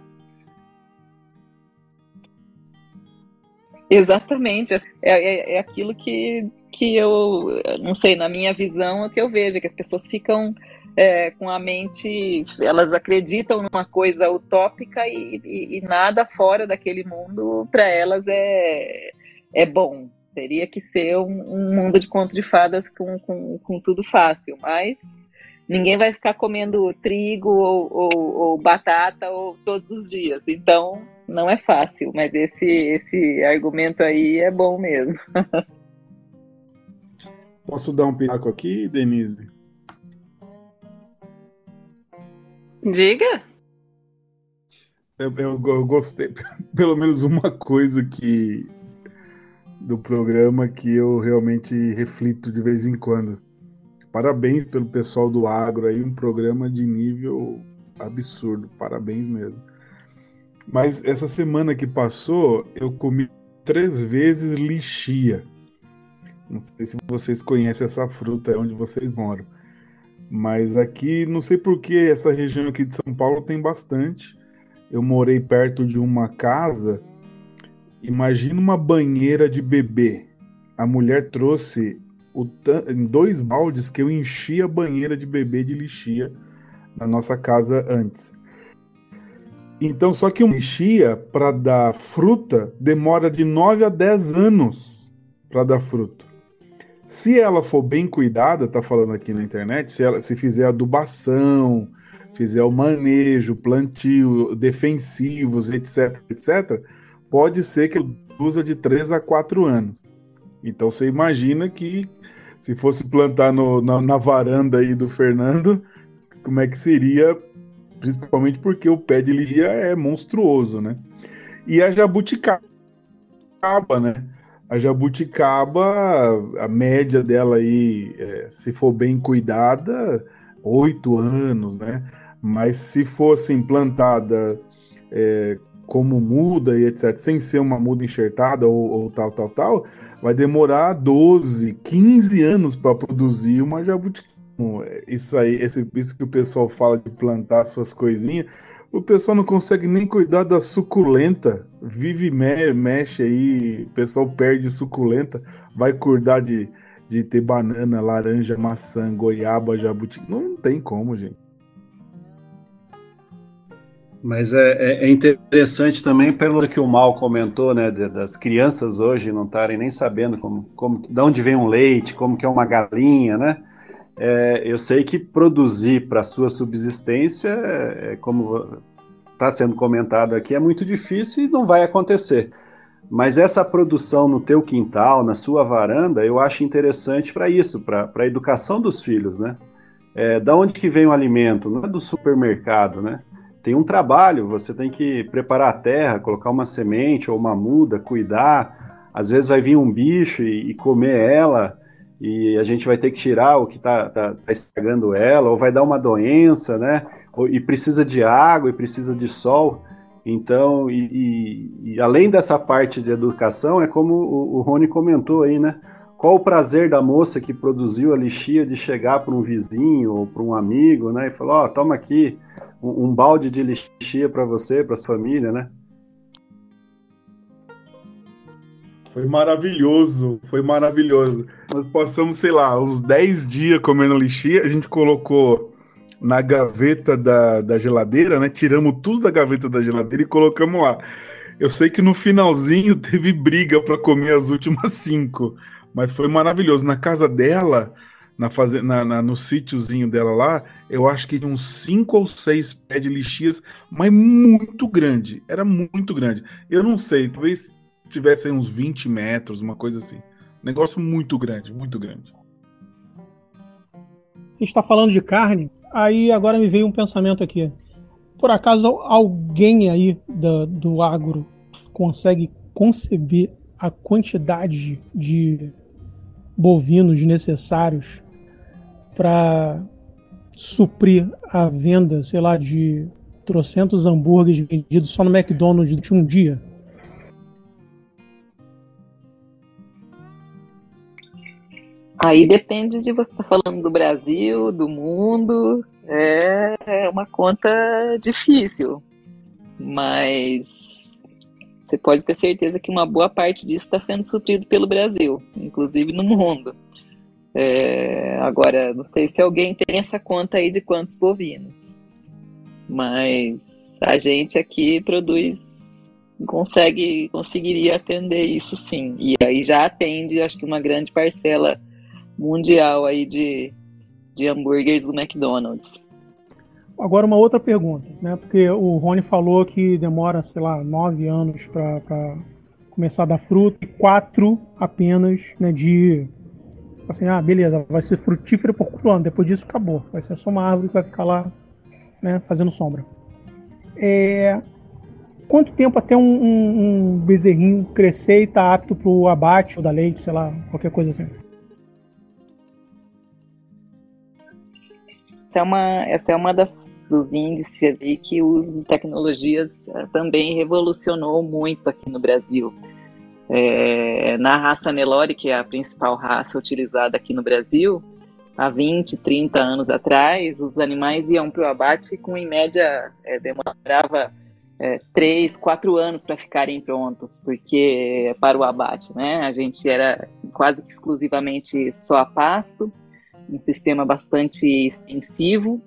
Exatamente. É, é, é, aquilo que, que eu, não sei, na minha visão, é o que eu vejo, que as pessoas ficam é, com a mente, elas acreditam numa coisa utópica e, e, e nada fora daquele mundo para elas é, é bom. Teria que ser um, um, mundo de conto de fadas com, com, com tudo fácil, mas ninguém vai ficar comendo trigo ou, ou, ou batata ou todos os dias. Então, não é fácil, mas esse, esse argumento aí é bom mesmo. Posso dar um pitaco aqui, Denise? Diga. Eu, eu, eu, gostei, pelo menos uma coisa que do programa que eu realmente reflito de vez em quando. Parabéns pelo pessoal do agro aí, um programa de nível absurdo. Parabéns mesmo. Mas essa semana que passou, eu comi três vezes lixia. Não sei se vocês conhecem essa fruta, é onde vocês moram. Mas aqui, não sei por que essa região aqui de São Paulo tem bastante. Eu morei perto de uma casa. Imagina uma banheira de bebê. A mulher trouxe em dois baldes que eu enchi a banheira de bebê de lixia na nossa casa antes. Então, só que uma enchia para dar fruta demora de 9 a 10 anos para dar fruto. Se ela for bem cuidada, tá falando aqui na internet, se ela se fizer adubação, fizer o manejo, plantio, defensivos, etc, etc, pode ser que usa de 3 a 4 anos. Então você imagina que se fosse plantar no, na, na varanda aí do Fernando, como é que seria principalmente porque o pé de ligia é monstruoso, né? E a jabuticaba, né? A jabuticaba, a média dela aí, é, se for bem cuidada, oito anos, né? Mas se fosse implantada é, como muda e etc., sem ser uma muda enxertada ou, ou tal, tal, tal, vai demorar 12, 15 anos para produzir uma jabuticaba isso aí, esse, isso que o pessoal fala de plantar suas coisinhas, o pessoal não consegue nem cuidar da suculenta. Vive me, mexe aí, o pessoal perde suculenta, vai cuidar de, de ter banana, laranja, maçã, goiaba, jabuti. Não tem como, gente. Mas é, é, é interessante também pelo que o Mal comentou, né, das crianças hoje não estarem nem sabendo como, como, de onde vem um leite, como que é uma galinha, né? é, eu sei que produzir para sua subsistência, é, como está sendo comentado aqui, é muito difícil e não vai acontecer. Mas essa produção no teu quintal, na sua varanda, eu acho interessante para isso, para a educação dos filhos, né? É, da onde que vem o alimento? Não é do supermercado, né? Tem um trabalho, você tem que preparar a terra, colocar uma semente ou uma muda, cuidar. Às vezes vai vir um bicho e, e comer ela, e a gente vai ter que tirar o que está tá, tá estragando ela, ou vai dar uma doença, né? E precisa de água e precisa de sol. Então, e, e, e além dessa parte de educação, é como o, o Rony comentou aí, né? Qual o prazer da moça que produziu a lixia de chegar para um vizinho ou para um amigo, né, e falar, ó, oh, toma aqui um, um balde de lixia para você, para sua família, né? Foi maravilhoso, foi maravilhoso. Nós passamos, sei lá, uns 10 dias comendo lixia, a gente colocou na gaveta da, da geladeira, né? Tiramos tudo da gaveta da geladeira e colocamos lá. Eu sei que no finalzinho teve briga para comer as últimas cinco, mas foi maravilhoso. Na casa dela, na fazenda, na, na, no sítiozinho dela lá, eu acho que tinha uns cinco ou seis pés de lixias, mas muito grande. Era muito grande. Eu não sei, talvez tivesse uns 20 metros, uma coisa assim. Negócio muito grande, muito grande. A gente está falando de carne, aí agora me veio um pensamento aqui. Por acaso alguém aí do, do agro consegue conceber a quantidade de bovinos necessários para suprir a venda, sei lá, de trocentos hambúrgueres vendidos só no McDonald's de um dia? Aí depende de você estar tá falando do Brasil, do mundo. É uma conta difícil. Mas você pode ter certeza que uma boa parte disso está sendo suprido pelo Brasil, inclusive no mundo. É, agora, não sei se alguém tem essa conta aí de quantos bovinos. Mas a gente aqui produz, consegue, conseguiria atender isso sim. E aí já atende, acho que uma grande parcela mundial aí de, de hambúrgueres do McDonald's. Agora uma outra pergunta, né? Porque o Rony falou que demora, sei lá, nove anos para começar a dar fruto e quatro apenas, né? De assim, ah, beleza, vai ser frutífero por quatro anos. Depois disso acabou, vai ser só uma árvore que vai ficar lá, né? Fazendo sombra. É, quanto tempo até um, um, um bezerrinho crescer e estar tá apto para o abate ou da leite, sei lá, qualquer coisa assim? Essa é uma, essa é uma das, dos índices ali que o uso de tecnologias uh, também revolucionou muito aqui no Brasil. É, na raça Nelore, que é a principal raça utilizada aqui no Brasil, há 20, 30 anos atrás, os animais iam para o abate com, em média, é, demorava é, três, quatro anos para ficarem prontos, porque para o abate, né? A gente era quase exclusivamente só a pasto, um sistema bastante extensivo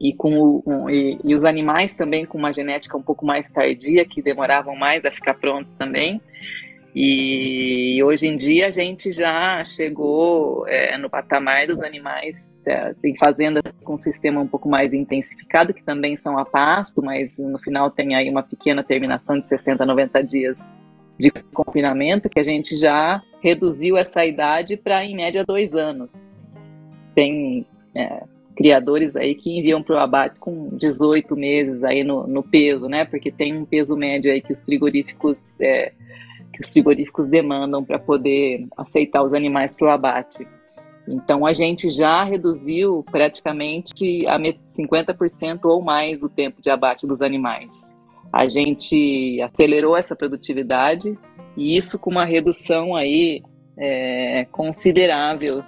e com o, um, e, e, os animais também com uma genética um pouco mais tardia que demoravam mais a ficar prontos também. E hoje em dia a gente já chegou é, no patamar dos animais é, tem fazendas com um sistema um pouco mais intensificado que também são a pasto mas no final tem aí uma pequena terminação de 60 90 dias de confinamento que a gente já reduziu essa idade para em média dois anos. Tem é, criadores aí que enviam para o abate com 18 meses aí no, no, peso, né? Porque tem um peso médio aí que os frigoríficos é, que os frigoríficos demandam para poder aceitar os animais para o abate. Então a gente já reduziu praticamente a 50% ou mais o tempo de abate dos animais. A gente acelerou essa produtividade e isso com uma redução aí é, considerável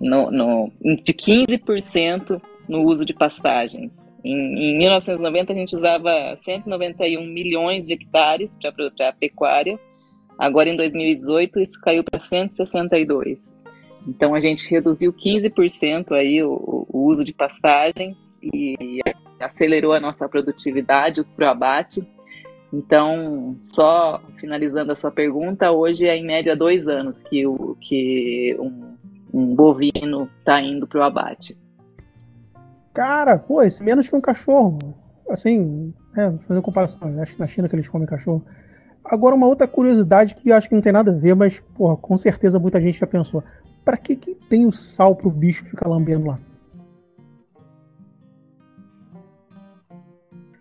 no, no, de 15% no uso de pastagem. Em, em, 1990 a gente usava 191 milhões de hectares para a pecuária. Agora em 2018 isso caiu para 162. Então a gente reduziu 15% aí o, o, uso de pastagens e acelerou a nossa produtividade para o abate. Então, só finalizando a sua pergunta, hoje é em média dois anos que, o, que um um bovino está indo para o abate. Cara, pô, isso menos que um cachorro. Assim, é, fazendo comparação, acho que na China que eles comem cachorro. Agora, uma outra curiosidade que eu acho que não tem nada a ver, mas, porra, com certeza muita gente já pensou. Para que, que tem o sal pro bicho ficar lambendo lá?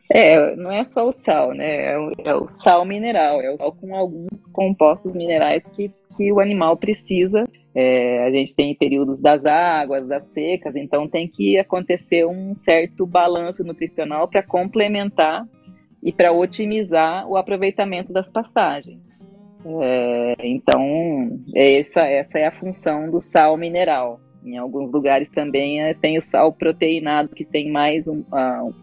É, não é só o sal, né? É o, é o, sal mineral, é o sal com alguns compostos minerais que, que o animal precisa é, a gente tem períodos das águas, das secas, então tem que acontecer um certo balanço nutricional para complementar e para otimizar o aproveitamento das pastagens. É, então, essa, essa é a função do sal mineral. Em alguns lugares também é, tem o sal proteinado, que tem mais um, uh,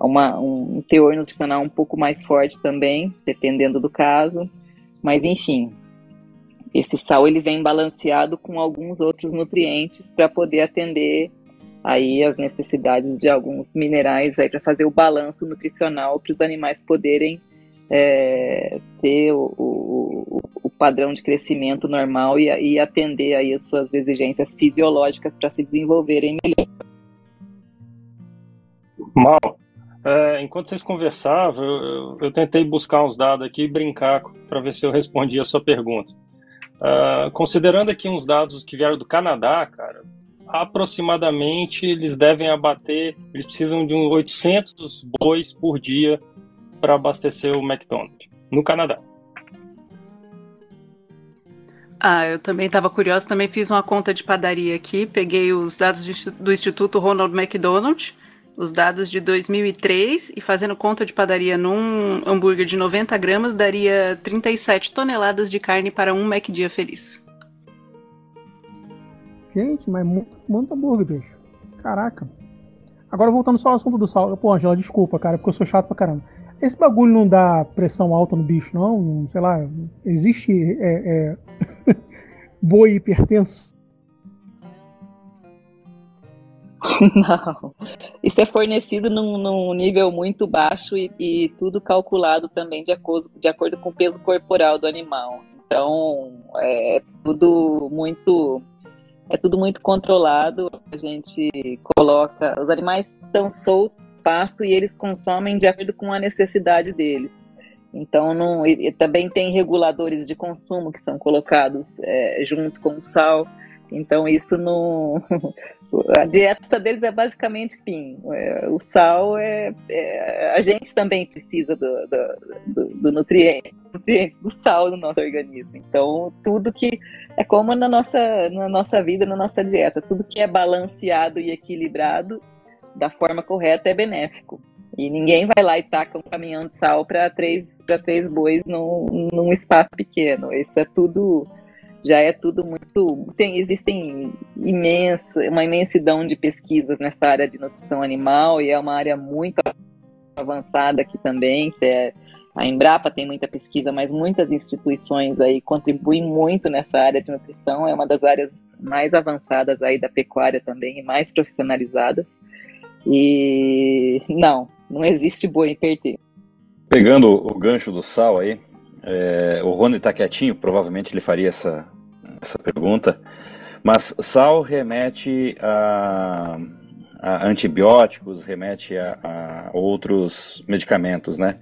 uma, um teor nutricional um pouco mais forte também, dependendo do caso. Mas, enfim, esse sal ele vem balanceado com alguns outros nutrientes para poder atender aí as necessidades de alguns minerais aí para fazer o balanço nutricional para os animais poderem é, ter o, o, o, padrão de crescimento normal e, e atender aí as suas exigências fisiológicas para se desenvolverem melhor. Mal, é, enquanto vocês conversavam, eu, eu, tentei buscar uns dados aqui e brincar para ver se eu respondi a sua pergunta. Uh, considerando aqui uns dados que vieram do Canadá, cara, aproximadamente eles devem abater, eles precisam de uns 800 bois por dia para abastecer o McDonald's no Canadá. Ah, eu também estava curiosa, também fiz uma conta de padaria aqui, peguei os dados do Instituto Ronald McDonald, os dados de 2003, e fazendo conta de padaria num hambúrguer de 90 gramas, daria 37 toneladas de carne para um McDia feliz. Gente, mas muito, muito hambúrguer, bicho. Caraca. Agora voltando só ao assunto do sal. Pô, Angela, desculpa, cara, porque eu sou chato pra caramba. Esse bagulho não dá pressão alta no bicho, não? Sei lá, existe é, é... boi hipertenso? Não. Isso é fornecido num, num nível muito baixo e, e, tudo calculado também de acordo, de acordo com o peso corporal do animal. Então, é tudo muito é tudo muito controlado. A gente coloca. Os animais estão soltos, pasto, e eles consomem de acordo com a necessidade deles. Então, não, também tem reguladores de consumo que são colocados é, junto com o sal. Então, isso não. A dieta deles é basicamente fim. É, o sal é, é, A gente também precisa do, do, do, do nutriente, nutriente, do sal no nosso organismo. Então, tudo que. É como na nossa, na nossa vida, na nossa dieta. Tudo que é balanceado e equilibrado da forma correta é benéfico. E ninguém vai lá e taca um caminhão de sal para três, três bois num, num espaço pequeno. Isso é tudo já é tudo muito. Tem, existem imensa, uma imensidão de pesquisas nessa área de nutrição animal e é uma área muito avançada aqui também. É, a Embrapa tem muita pesquisa, mas muitas instituições aí contribuem muito nessa área de nutrição. É uma das áreas mais avançadas aí da pecuária também, e mais profissionalizadas. E não, não existe boi hipertenso. Pegando o gancho do sal aí, é, o Rony está quietinho, provavelmente ele faria essa, essa pergunta, mas sal remete a, a antibióticos, remete a, a, outros medicamentos, né?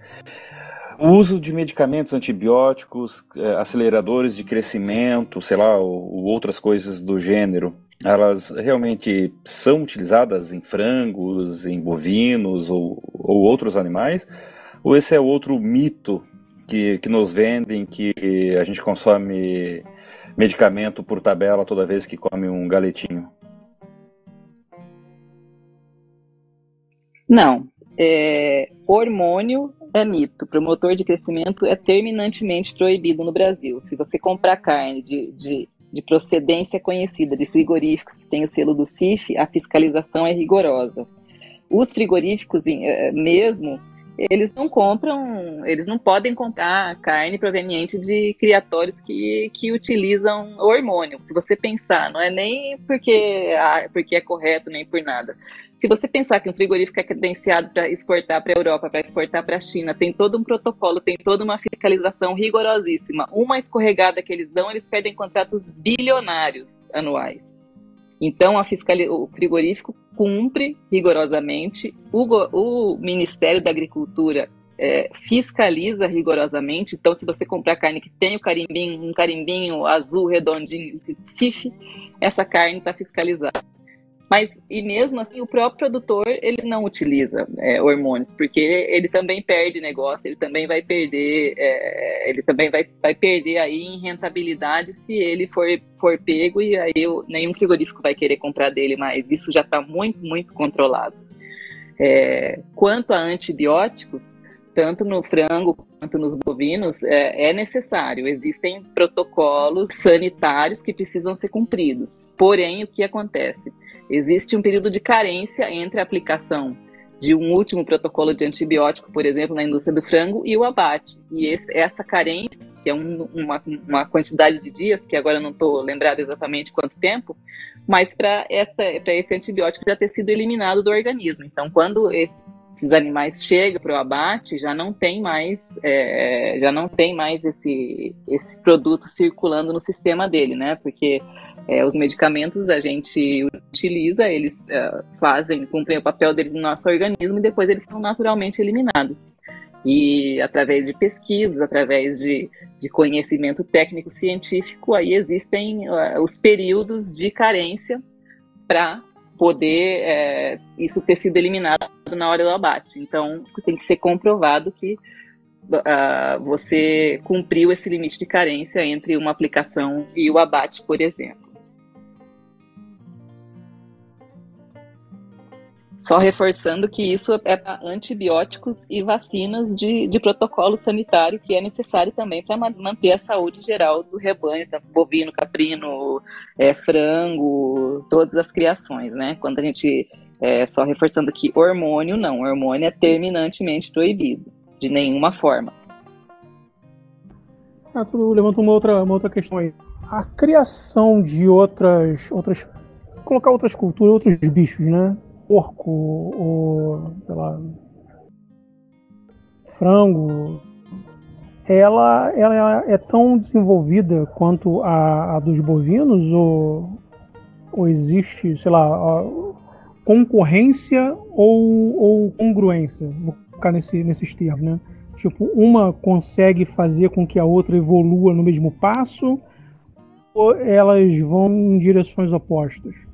O uso de medicamentos antibióticos, é, aceleradores de crescimento, sei lá, ou, ou outras coisas do gênero, elas realmente são utilizadas em frangos, em bovinos ou, ou outros animais? Ou esse é outro mito que, que nos vendem, que a gente consome medicamento por tabela toda vez que come um galetinho? Não. É, hormônio é mito. Promotor de crescimento é terminantemente proibido no Brasil. Se você comprar carne de, de, de procedência conhecida de frigoríficos que tem o selo do CIF, a fiscalização é rigorosa. Os frigoríficos é, mesmo eles não compram, eles não podem comprar carne proveniente de criatórios que, que utilizam hormônio. Se você pensar, não é nem porque, ah, porque é correto, nem por nada. Se você pensar que um frigorífico é credenciado para exportar para a Europa, para exportar para a China, tem todo um protocolo, tem toda uma fiscalização rigorosíssima. Uma escorregada que eles dão, eles perdem contratos bilionários anuais. Então, fiscal... o frigorífico cumpre rigorosamente, o, o Ministério da Agricultura é, fiscaliza rigorosamente. Então, se você comprar carne que tem o carimbinho, um carimbinho azul redondinho escrito CIF, essa carne está fiscalizada. Mas, e mesmo assim, o próprio produtor, ele não utiliza é, hormônios, porque ele também perde negócio, ele também vai perder, é, ele também vai, vai perder aí em rentabilidade se ele for, for pego e aí nenhum frigorífico vai querer comprar dele mais. Isso já está muito, muito controlado. É, quanto a antibióticos, tanto no frango quanto nos bovinos, é, é, necessário. Existem protocolos sanitários que precisam ser cumpridos. Porém, o que acontece? Existe um período de carência entre a aplicação de um último protocolo de antibiótico, por exemplo, na indústria do frango, e o abate. E esse, essa carência, que é um, uma, uma, quantidade de dias, que agora não estou lembrado exatamente quanto tempo, mas para esse antibiótico já ter sido eliminado do organismo. Então, quando esses animais chegam para o abate, já não tem mais, é, já não tem mais esse, esse produto circulando no sistema dele, né? Porque é, os medicamentos a gente utiliza, eles é, fazem, cumprem o papel deles no nosso organismo e depois eles são naturalmente eliminados. E através de pesquisas, através de, de conhecimento técnico científico, aí existem uh, os períodos de carência para poder é, isso ter sido eliminado na hora do abate. Então, tem que ser comprovado que uh, você cumpriu esse limite de carência entre uma aplicação e o abate, por exemplo. Só reforçando que isso é para antibióticos e vacinas de, de protocolo sanitário que é necessário também para manter a saúde geral do rebanho, tanto bovino, caprino, é, frango, todas as criações, né? Quando a gente, é, só reforçando que hormônio não, hormônio é terminantemente proibido, de nenhuma forma. Ah, tu levanta uma outra, uma outra questão aí. A criação de outras, outras, colocar outras culturas, outros bichos, né? Porco ou, sei lá, frango, ela, ela é tão desenvolvida quanto a, a dos bovinos ou, ou existe, sei lá, concorrência ou, ou congruência? Vou ficar nesse, nesses termos, né? Tipo, uma consegue fazer com que a outra evolua no mesmo passo ou elas vão em direções opostas?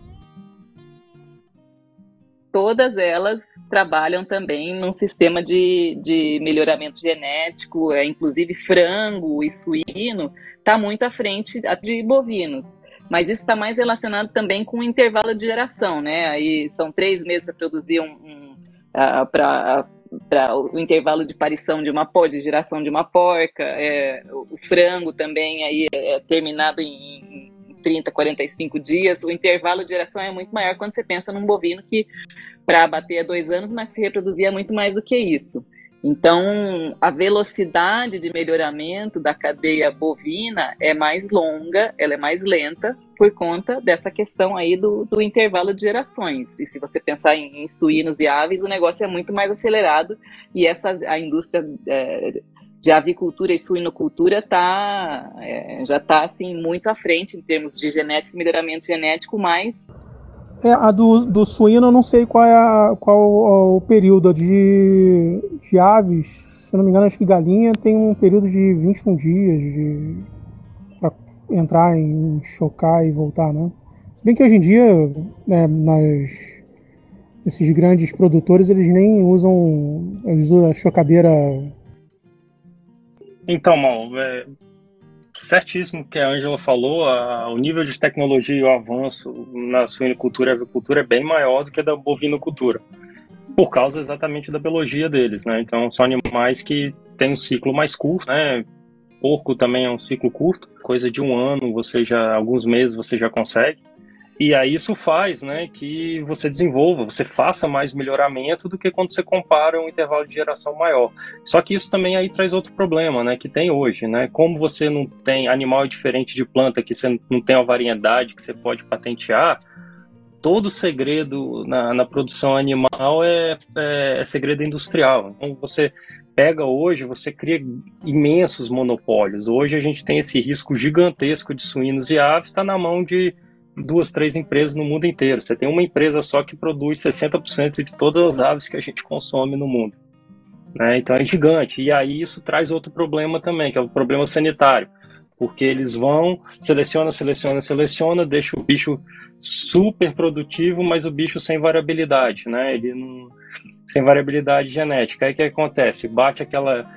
Todas elas trabalham também num sistema de, de melhoramento genético, é, inclusive frango e suíno está muito à frente de bovinos. Mas isso está mais relacionado também com o intervalo de geração, né? Aí são três meses para produzir um, um uh, para para o intervalo de parição de uma de geração de uma porca, é, o frango também aí é, é terminado em, 30, 45 dias, o intervalo de geração é muito maior quando você pensa num bovino que, para bater é dois anos, mas se reproduzir é muito mais do que isso. Então, a velocidade de melhoramento da cadeia bovina é mais longa, ela é mais lenta, por conta dessa questão aí do, do intervalo de gerações. E se você pensar em, em, suínos e aves, o negócio é muito mais acelerado e essa a indústria é, de avicultura e suinocultura tá, é, já está assim, muito à frente em termos de genética e melhoramento genético, mas. É, a do, do suíno eu não sei qual é a, qual o período de, de aves. Se eu não me engano, acho que galinha tem um período de 21 dias de para entrar em chocar e voltar, né? Se bem que hoje em dia, né, nas, esses grandes produtores, eles nem usam, eles usam a chocadeira então, Mal, é certíssimo que a Angela falou, a, o nível de tecnologia e o avanço na suinocultura e avicultura é bem maior do que da bovinocultura, por causa exatamente da biologia deles, né? Então, são animais que têm um ciclo mais curto, né? Porco também é um ciclo curto, coisa de um ano, você já, alguns meses você já consegue. E aí isso faz né, que você desenvolva, você faça mais melhoramento do que quando você compara um intervalo de geração maior. Só que isso também aí traz outro problema, né, que tem hoje, né? Como você não tem animal diferente de planta, que você não tem uma variedade que você pode patentear, todo segredo na, na produção animal é, é, é segredo industrial. Então você pega hoje, você cria imensos monopólios. Hoje a gente tem esse risco gigantesco de suínos e aves, está na mão de duas, três empresas no mundo inteiro. Você tem uma empresa só que produz 60% de todas as aves que a gente consome no mundo. Né? Então é gigante. E aí isso traz outro problema também, que é o problema sanitário. Porque eles vão, seleciona, seleciona, seleciona, deixa o bicho super produtivo, mas o bicho sem variabilidade, né? Ele não, sem variabilidade genética. Aí o que acontece? Bate aquela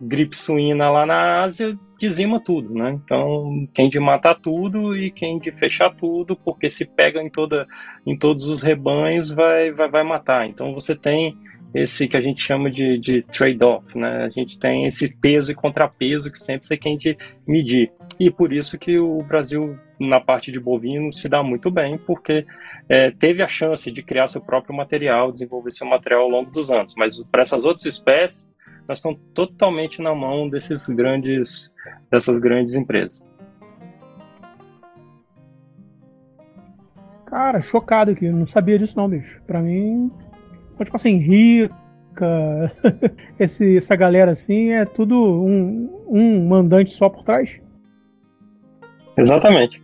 gripe suína lá na Ásia, dizima tudo, né? Então, quem de matar tudo e quem de fechar tudo, porque se pega em, toda, em todos os rebanhos vai, vai, vai matar. Então, você tem esse que a gente chama de, de trade-off, né? A gente tem esse peso e contrapeso que sempre tem que medir. E por isso que o Brasil, na parte de bovino, se dá muito bem, porque é, teve a chance de criar seu próprio material, desenvolver seu material ao longo dos anos. Mas para essas outras espécies, nós estamos totalmente na mão desses grandes, dessas grandes empresas. Cara, chocado aqui, não sabia disso não, bicho. Pra mim, tipo assim, rica, esse, essa galera assim, é tudo um, um mandante só por trás. Exatamente.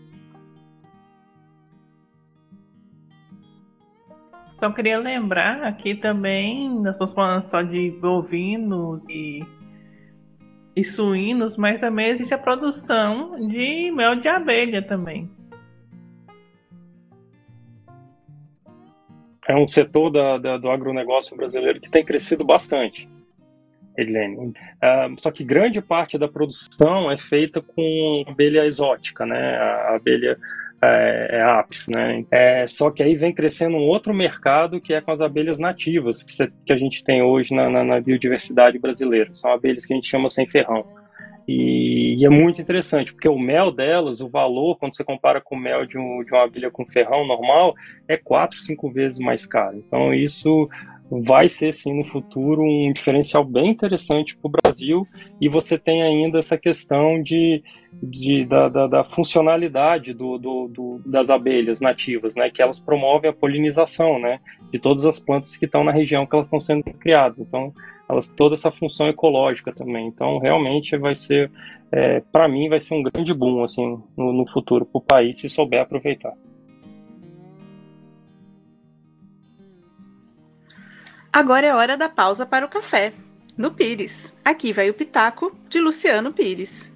Só queria lembrar aqui também, nós estamos falando só de bovinos e, e suínos, mas também existe a produção de mel de abelha também. É um setor da, da, do agronegócio brasileiro que tem crescido bastante, Helene. Uh, só que grande parte da produção é feita com abelha exótica, né? A abelha é, é né? É, só que aí vem crescendo um outro mercado que é com as abelhas nativas que, cê, que a gente tem hoje na, na, na, biodiversidade brasileira. São abelhas que a gente chama sem ferrão. E, e, é muito interessante, porque o mel delas, o valor, quando você compara com o mel de, um, de uma abelha com ferrão normal, é quatro, cinco vezes mais caro. Então isso vai ser sim no futuro um diferencial bem interessante para o Brasil e você tem ainda essa questão de, de da, da, da, funcionalidade do, do, do, das abelhas nativas, né, que elas promovem a polinização, né, de todas as plantas que estão na região que elas estão sendo criadas. Então, elas toda essa função ecológica também. Então, realmente vai ser, é, para mim, vai ser um grande boom assim no, no futuro para o país se souber aproveitar. Agora é hora da pausa para o café, no Pires. Aqui vai o Pitaco de Luciano Pires.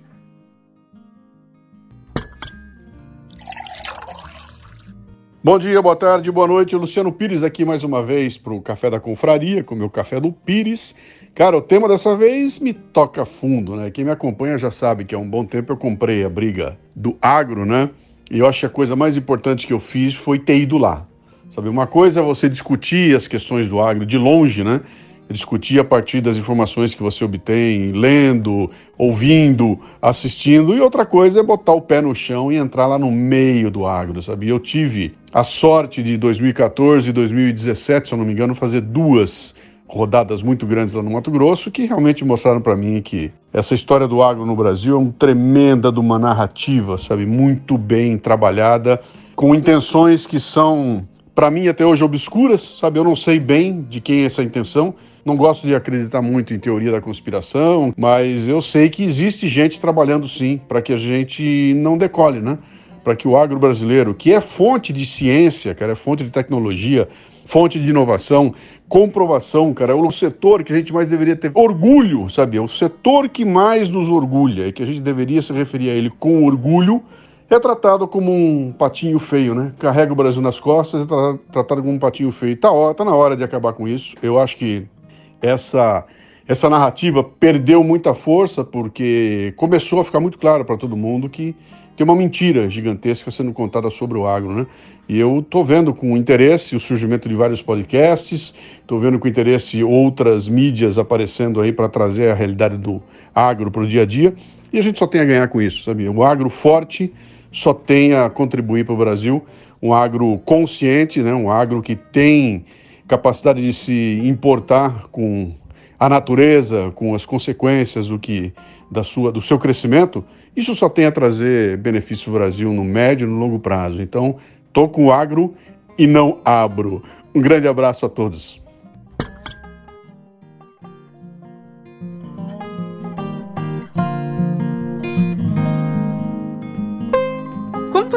Bom dia, boa tarde, boa noite. Luciano Pires aqui mais uma vez para o Café da Confraria, com o meu café do Pires. Cara, o tema dessa vez me toca fundo, né? Quem me acompanha já sabe que há um bom tempo eu comprei a briga do agro, né? E eu acho que a coisa mais importante que eu fiz foi ter ido lá. Sabe, uma coisa é você discutir as questões do agro de longe, né? Discutir a partir das informações que você obtém, lendo, ouvindo, assistindo, e outra coisa é botar o pé no chão e entrar lá no meio do agro, sabe? Eu tive a sorte de 2014 e 2017, se eu não me engano, fazer duas rodadas muito grandes lá no Mato Grosso que realmente mostraram para mim que essa história do agro no Brasil é uma tremenda de uma narrativa, sabe, muito bem trabalhada, com intenções que são para mim até hoje obscuras, sabe? Eu não sei bem de quem é essa intenção. Não gosto de acreditar muito em teoria da conspiração, mas eu sei que existe gente trabalhando sim para que a gente não decole, né? Para que o agro brasileiro, que é fonte de ciência, cara, é fonte de tecnologia, fonte de inovação, comprovação, cara, é o setor que a gente mais deveria ter orgulho, sabe? É o setor que mais nos orgulha e que a gente deveria se referir a ele com orgulho é tratado como um patinho feio, né? Carrega o Brasil nas costas, é tratado como um patinho feio. Tá, tá na hora de acabar com isso. Eu acho que essa essa narrativa perdeu muita força porque começou a ficar muito claro para todo mundo que tem uma mentira gigantesca sendo contada sobre o agro, né? E eu estou vendo com interesse o surgimento de vários podcasts, estou vendo com interesse outras mídias aparecendo aí para trazer a realidade do agro para o dia a dia, e a gente só tem a ganhar com isso, sabe? O agro forte só tem a contribuir para o Brasil, um agro consciente, né? um agro que tem capacidade de se importar com a natureza, com as consequências do que da sua do seu crescimento, isso só tem a trazer benefício para o Brasil no médio e no longo prazo. Então, tô com o agro e não abro. Um grande abraço a todos.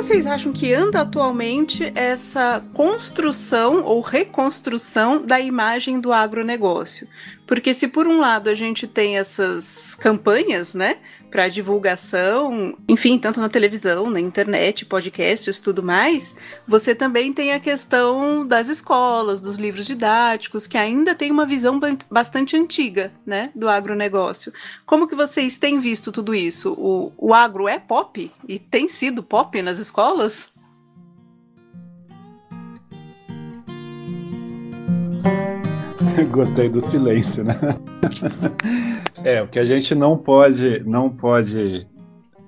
Vocês acham que anda atualmente essa construção ou reconstrução da imagem do agronegócio? Porque se por um lado a gente tem essas campanhas, né, para divulgação, enfim, tanto na televisão, na internet, podcasts, tudo mais, você também tem a questão das escolas, dos livros didáticos, que ainda tem uma visão bastante antiga, né, do agronegócio. Como que vocês têm visto tudo isso? O, o agro é pop e tem sido pop nas escolas? Gostei do silêncio, né? é, o que a gente não pode, não pode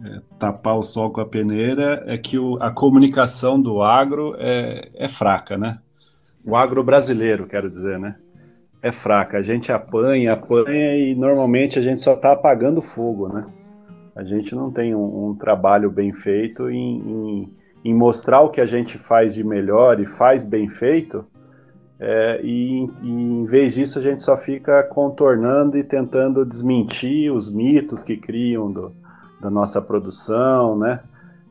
é, tapar o sol com a peneira é que o, a comunicação do agro é, é fraca, né? O agro brasileiro, quero dizer, né? É fraca. A gente apanha, apanha e normalmente a gente só está apagando fogo, né? A gente não tem um, um trabalho bem feito em, em, em, mostrar o que a gente faz de melhor e faz bem feito, é, e, e, em vez disso a gente só fica contornando e tentando desmentir os mitos que criam do, da nossa produção, né?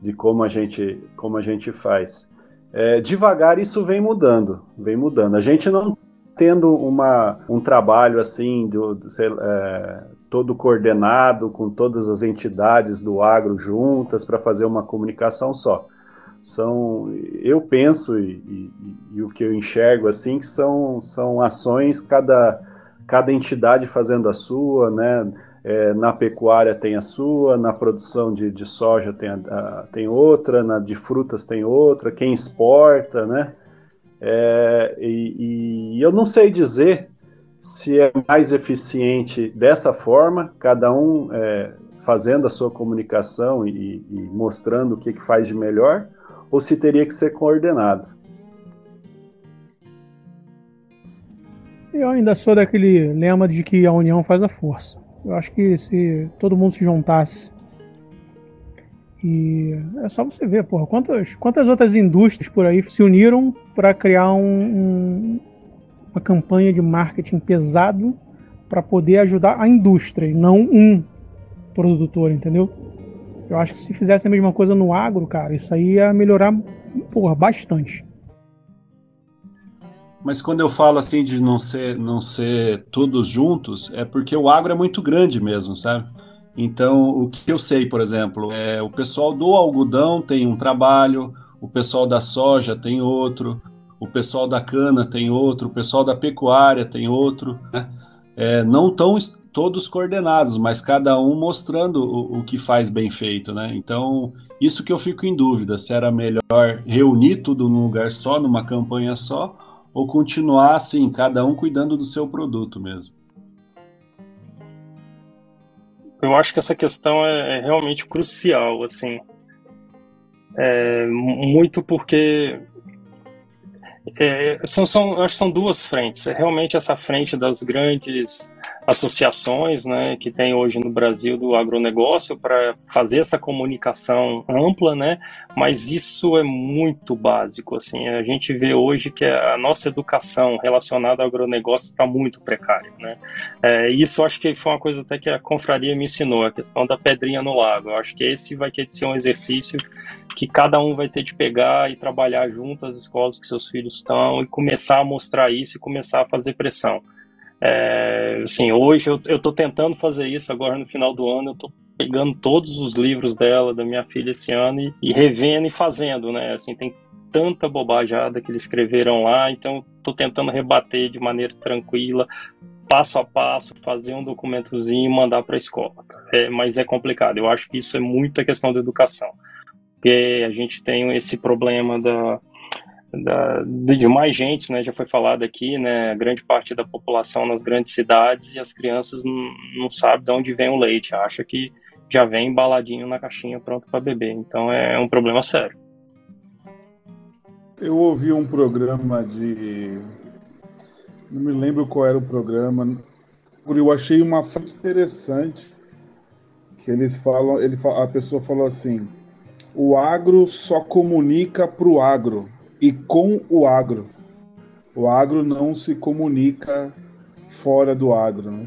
De como a gente, como a gente faz. É, devagar isso vem mudando, vem mudando. A gente não tendo uma, um trabalho assim do, do sei, é, todo coordenado com todas as entidades do agro juntas para fazer uma comunicação só. São, eu penso e, e, e, o que eu enxergo assim que são, são ações cada cada entidade fazendo a sua, né? É, na pecuária tem a sua, na produção de, de soja tem, a, a, tem outra, na de frutas tem outra, quem exporta, né? É, e, e, eu não sei dizer se é mais eficiente dessa forma, cada um é, fazendo a sua comunicação e, e mostrando o que, que faz de melhor, ou se teria que ser coordenado. Eu ainda sou daquele lema de que a união faz a força. Eu acho que se todo mundo se juntasse e é só você ver, porra, quantas, quantas outras indústrias por aí se uniram para criar um, um, uma campanha de marketing pesado para poder ajudar a indústria e não um produtor, entendeu? Eu acho que se fizesse a mesma coisa no agro, cara, isso aí ia melhorar porra, bastante. Mas quando eu falo assim de não ser, não ser todos juntos, é porque o agro é muito grande mesmo, sabe? Então, o que eu sei, por exemplo, é o pessoal do algodão tem um trabalho, o pessoal da soja tem outro, o pessoal da cana tem outro, o pessoal da pecuária tem outro, né? É, não estão todos coordenados, mas cada um mostrando o, o, que faz bem feito, né? Então, isso que eu fico em dúvida, se era melhor reunir tudo num lugar só, numa campanha só, ou continuar assim, cada um cuidando do seu produto mesmo? Eu acho que essa questão é, é realmente crucial, assim, é, muito porque é, são, são, acho que são duas frentes. É realmente essa frente das grandes associações né, que tem hoje no Brasil do agronegócio para fazer essa comunicação ampla, né, mas isso é muito básico. Assim, a gente vê hoje que a nossa educação relacionada ao agronegócio está muito precária. Né? É, isso acho que foi uma coisa até que a confraria me ensinou, a questão da pedrinha no lago. Eu acho que esse vai ter de ser um exercício que cada um vai ter de pegar e trabalhar junto às escolas que seus filhos estão e começar a mostrar isso e começar a fazer pressão. É, assim, hoje eu estou tentando fazer isso agora no final do ano, eu estou pegando todos os livros dela, da minha filha esse ano e, e revendo e fazendo, né? Assim, tem tanta bobajada que eles escreveram lá, então estou tentando rebater de maneira tranquila, passo a passo, fazer um documentozinho e mandar para a escola. É, mas é complicado, eu acho que isso é muita questão da educação, porque a gente tem esse problema da da, de mais gente, né, já foi falado aqui, né, grande parte da população nas grandes cidades e as crianças não, sabem de onde vem o leite, acha que já vem embaladinho na caixinha pronto para beber, então é um problema sério. Eu ouvi um programa de, não me lembro qual era o programa, eu achei uma frase interessante que eles falam, ele, a pessoa falou assim, o agro só comunica para o agro e com o agro. O agro não se comunica fora do agro, né?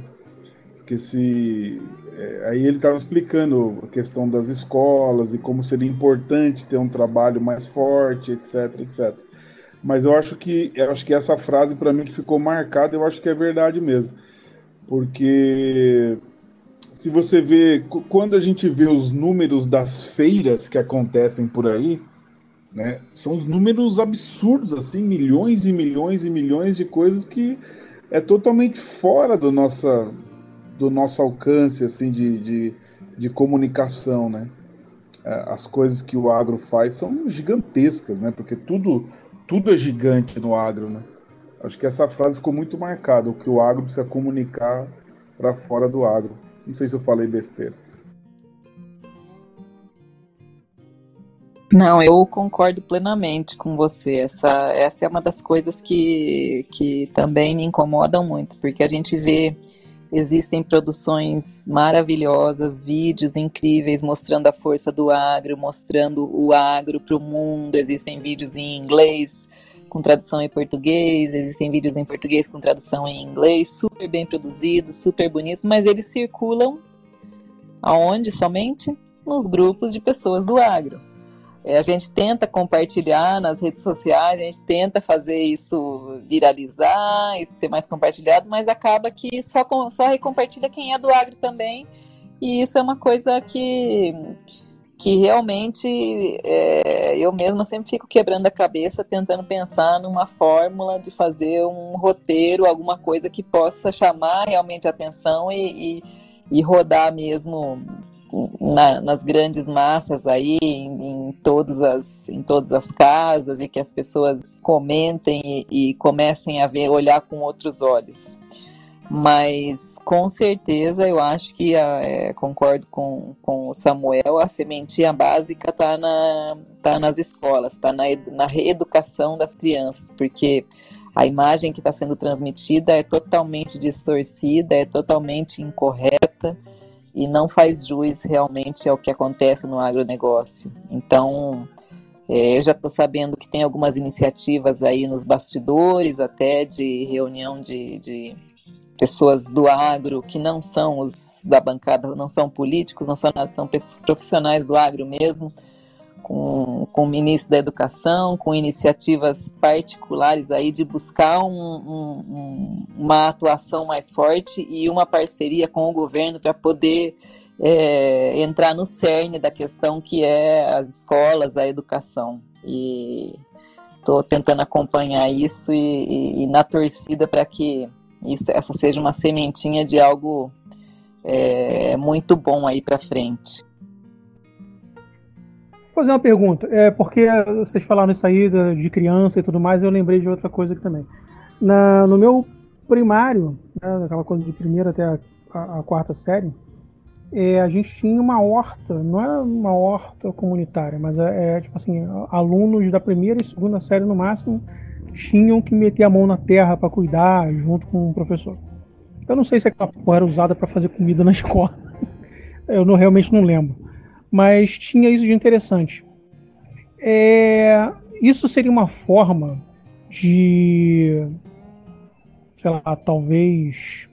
Porque se é, aí ele estava explicando a questão das escolas e como seria importante ter um trabalho mais forte, etc, etc. Mas eu acho que eu acho que essa frase para mim que ficou marcada, eu acho que é verdade mesmo. Porque se você vê quando a gente vê os números das feiras que acontecem por aí, né? São números absurdos, assim, milhões e milhões e milhões de coisas que é totalmente fora do, nossa, do nosso alcance assim, de, de, de comunicação. Né? É, as coisas que o agro faz são gigantescas, né? porque tudo, tudo é gigante no agro. Né? Acho que essa frase ficou muito marcada, o que o agro precisa comunicar para fora do agro. Não sei se eu falei besteira. Não, eu concordo plenamente com você. Essa, essa é uma das coisas que, que também me incomodam muito, porque a gente vê existem produções maravilhosas, vídeos incríveis mostrando a força do agro, mostrando o agro para o mundo. Existem vídeos em inglês com tradução em português, existem vídeos em português com tradução em inglês, super bem produzidos, super bonitos, mas eles circulam aonde somente? Nos grupos de pessoas do agro. É, a gente tenta compartilhar nas redes sociais, a gente tenta fazer isso viralizar, isso ser mais compartilhado, mas acaba que só, só recompartilha quem é do agro também. E isso é uma coisa que, que realmente é, eu mesma sempre fico quebrando a cabeça, tentando pensar numa fórmula de fazer um roteiro, alguma coisa que possa chamar realmente a atenção e, e, e rodar mesmo na, nas grandes massas aí, em, em, todas as, em todas as casas, e que as pessoas comentem e, e comecem a ver, olhar com outros olhos. Mas com certeza eu acho que é, concordo com, com o Samuel, a sementinha básica está na, tá nas escolas, está na, na reeducação das crianças, porque a imagem que está sendo transmitida é totalmente distorcida, é totalmente incorreta e não faz juiz realmente ao que acontece no agronegócio. Então, é, eu já estou sabendo que tem algumas iniciativas aí nos bastidores, até de reunião de, de, pessoas do agro que não são os da bancada, não são políticos, não são são profissionais do agro mesmo, com, com o ministro da Educação, com iniciativas particulares aí de buscar um, um, uma atuação mais forte e uma parceria com o governo para poder é, entrar no cerne da questão que é as escolas, a educação. E estou tentando acompanhar isso e, e, e na torcida para que isso, essa seja uma sementinha de algo é, muito bom aí para frente fazer uma pergunta. É porque vocês falaram isso aí de criança e tudo mais, eu lembrei de outra coisa aqui também. Na, no meu primário, né, aquela coisa de primeira até a, a, a quarta série, é, a gente tinha uma horta, não é uma horta comunitária, mas é, é, tipo assim, alunos da primeira e segunda série no máximo tinham que meter a mão na terra para cuidar junto com o professor. Eu não sei se aquela porra era usada para fazer comida na escola. Eu não, realmente não lembro mas tinha isso de interessante. É, isso seria uma forma de, sei lá, talvez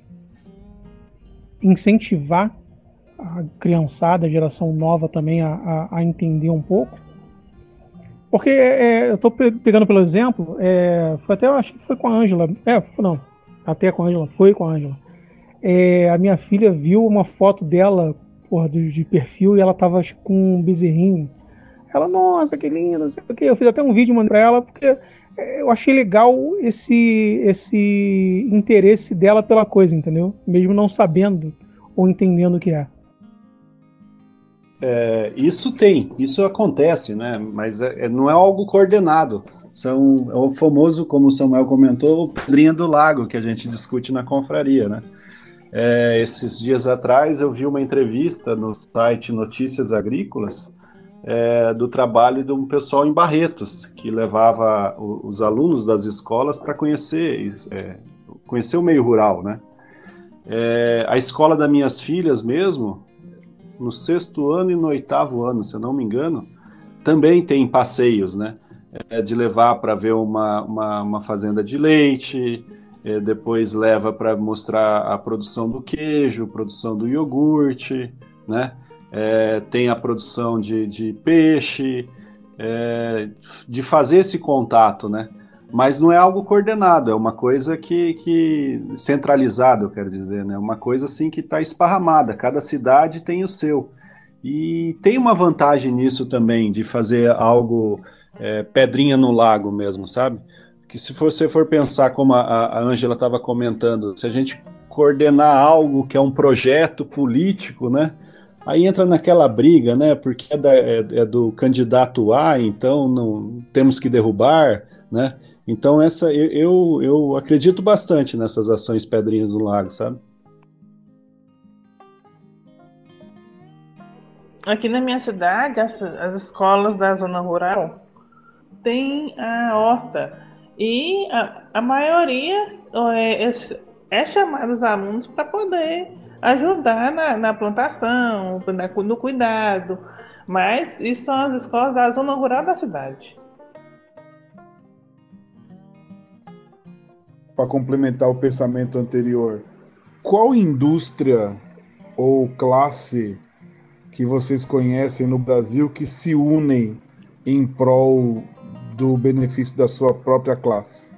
incentivar a criançada, a geração nova também a, a, a entender um pouco. Porque é, eu estou pegando pelo exemplo, é, foi até, eu acho que foi com a Ângela, é, não, até com a Ângela, foi com a Ângela. É, a minha filha viu uma foto dela porra, de, de perfil e ela tava com um bezerrinho. Ela, nossa, que lindo, não sei o que. Eu fiz até um vídeo mandei pra ela porque é, eu achei legal esse, esse interesse dela pela coisa, entendeu? Mesmo não sabendo ou entendendo o que é. É, isso tem, isso acontece, né? Mas é, é não é algo coordenado. São, é o famoso, como o Samuel comentou, o pedrinha do lago que a gente discute na confraria, né? É, esses dias atrás eu vi uma entrevista no site Notícias Agrícolas é, do trabalho de um pessoal em Barretos, que levava os alunos das escolas para conhecer, é, conhecer o meio rural, né? É, a escola das minhas filhas mesmo, no sexto ano e no oitavo ano, se eu não me engano, também tem passeios, né? É, de levar para ver uma, uma, uma fazenda de leite, é, depois leva para mostrar a produção do queijo, produção do iogurte, né? É, tem a produção de, de peixe, é, de fazer esse contato, né? Mas não é algo coordenado, é uma coisa que, que centralizada, eu quero dizer, né? Uma coisa assim que está esparramada, cada cidade tem o seu. E tem uma vantagem nisso também, de fazer algo é, pedrinha no lago mesmo, sabe? Que se você for pensar como a Ângela estava comentando, se a gente coordenar algo que é um projeto político, né? Aí entra naquela briga, né? Porque é, da, é, é do candidato A, então não temos que derrubar, né? Então essa eu, eu, eu acredito bastante nessas ações Pedrinhas do Lago, sabe? Aqui na minha cidade, as, as escolas da zona rural têm a horta e a, a maioria é, é, chamar os alunos para poder ajudar na, na plantação, na, no cuidado, mas isso são as escolas da zona rural da cidade. para complementar o pensamento anterior, qual indústria ou classe que vocês conhecem no Brasil que se unem em prol do benefício da sua própria classe?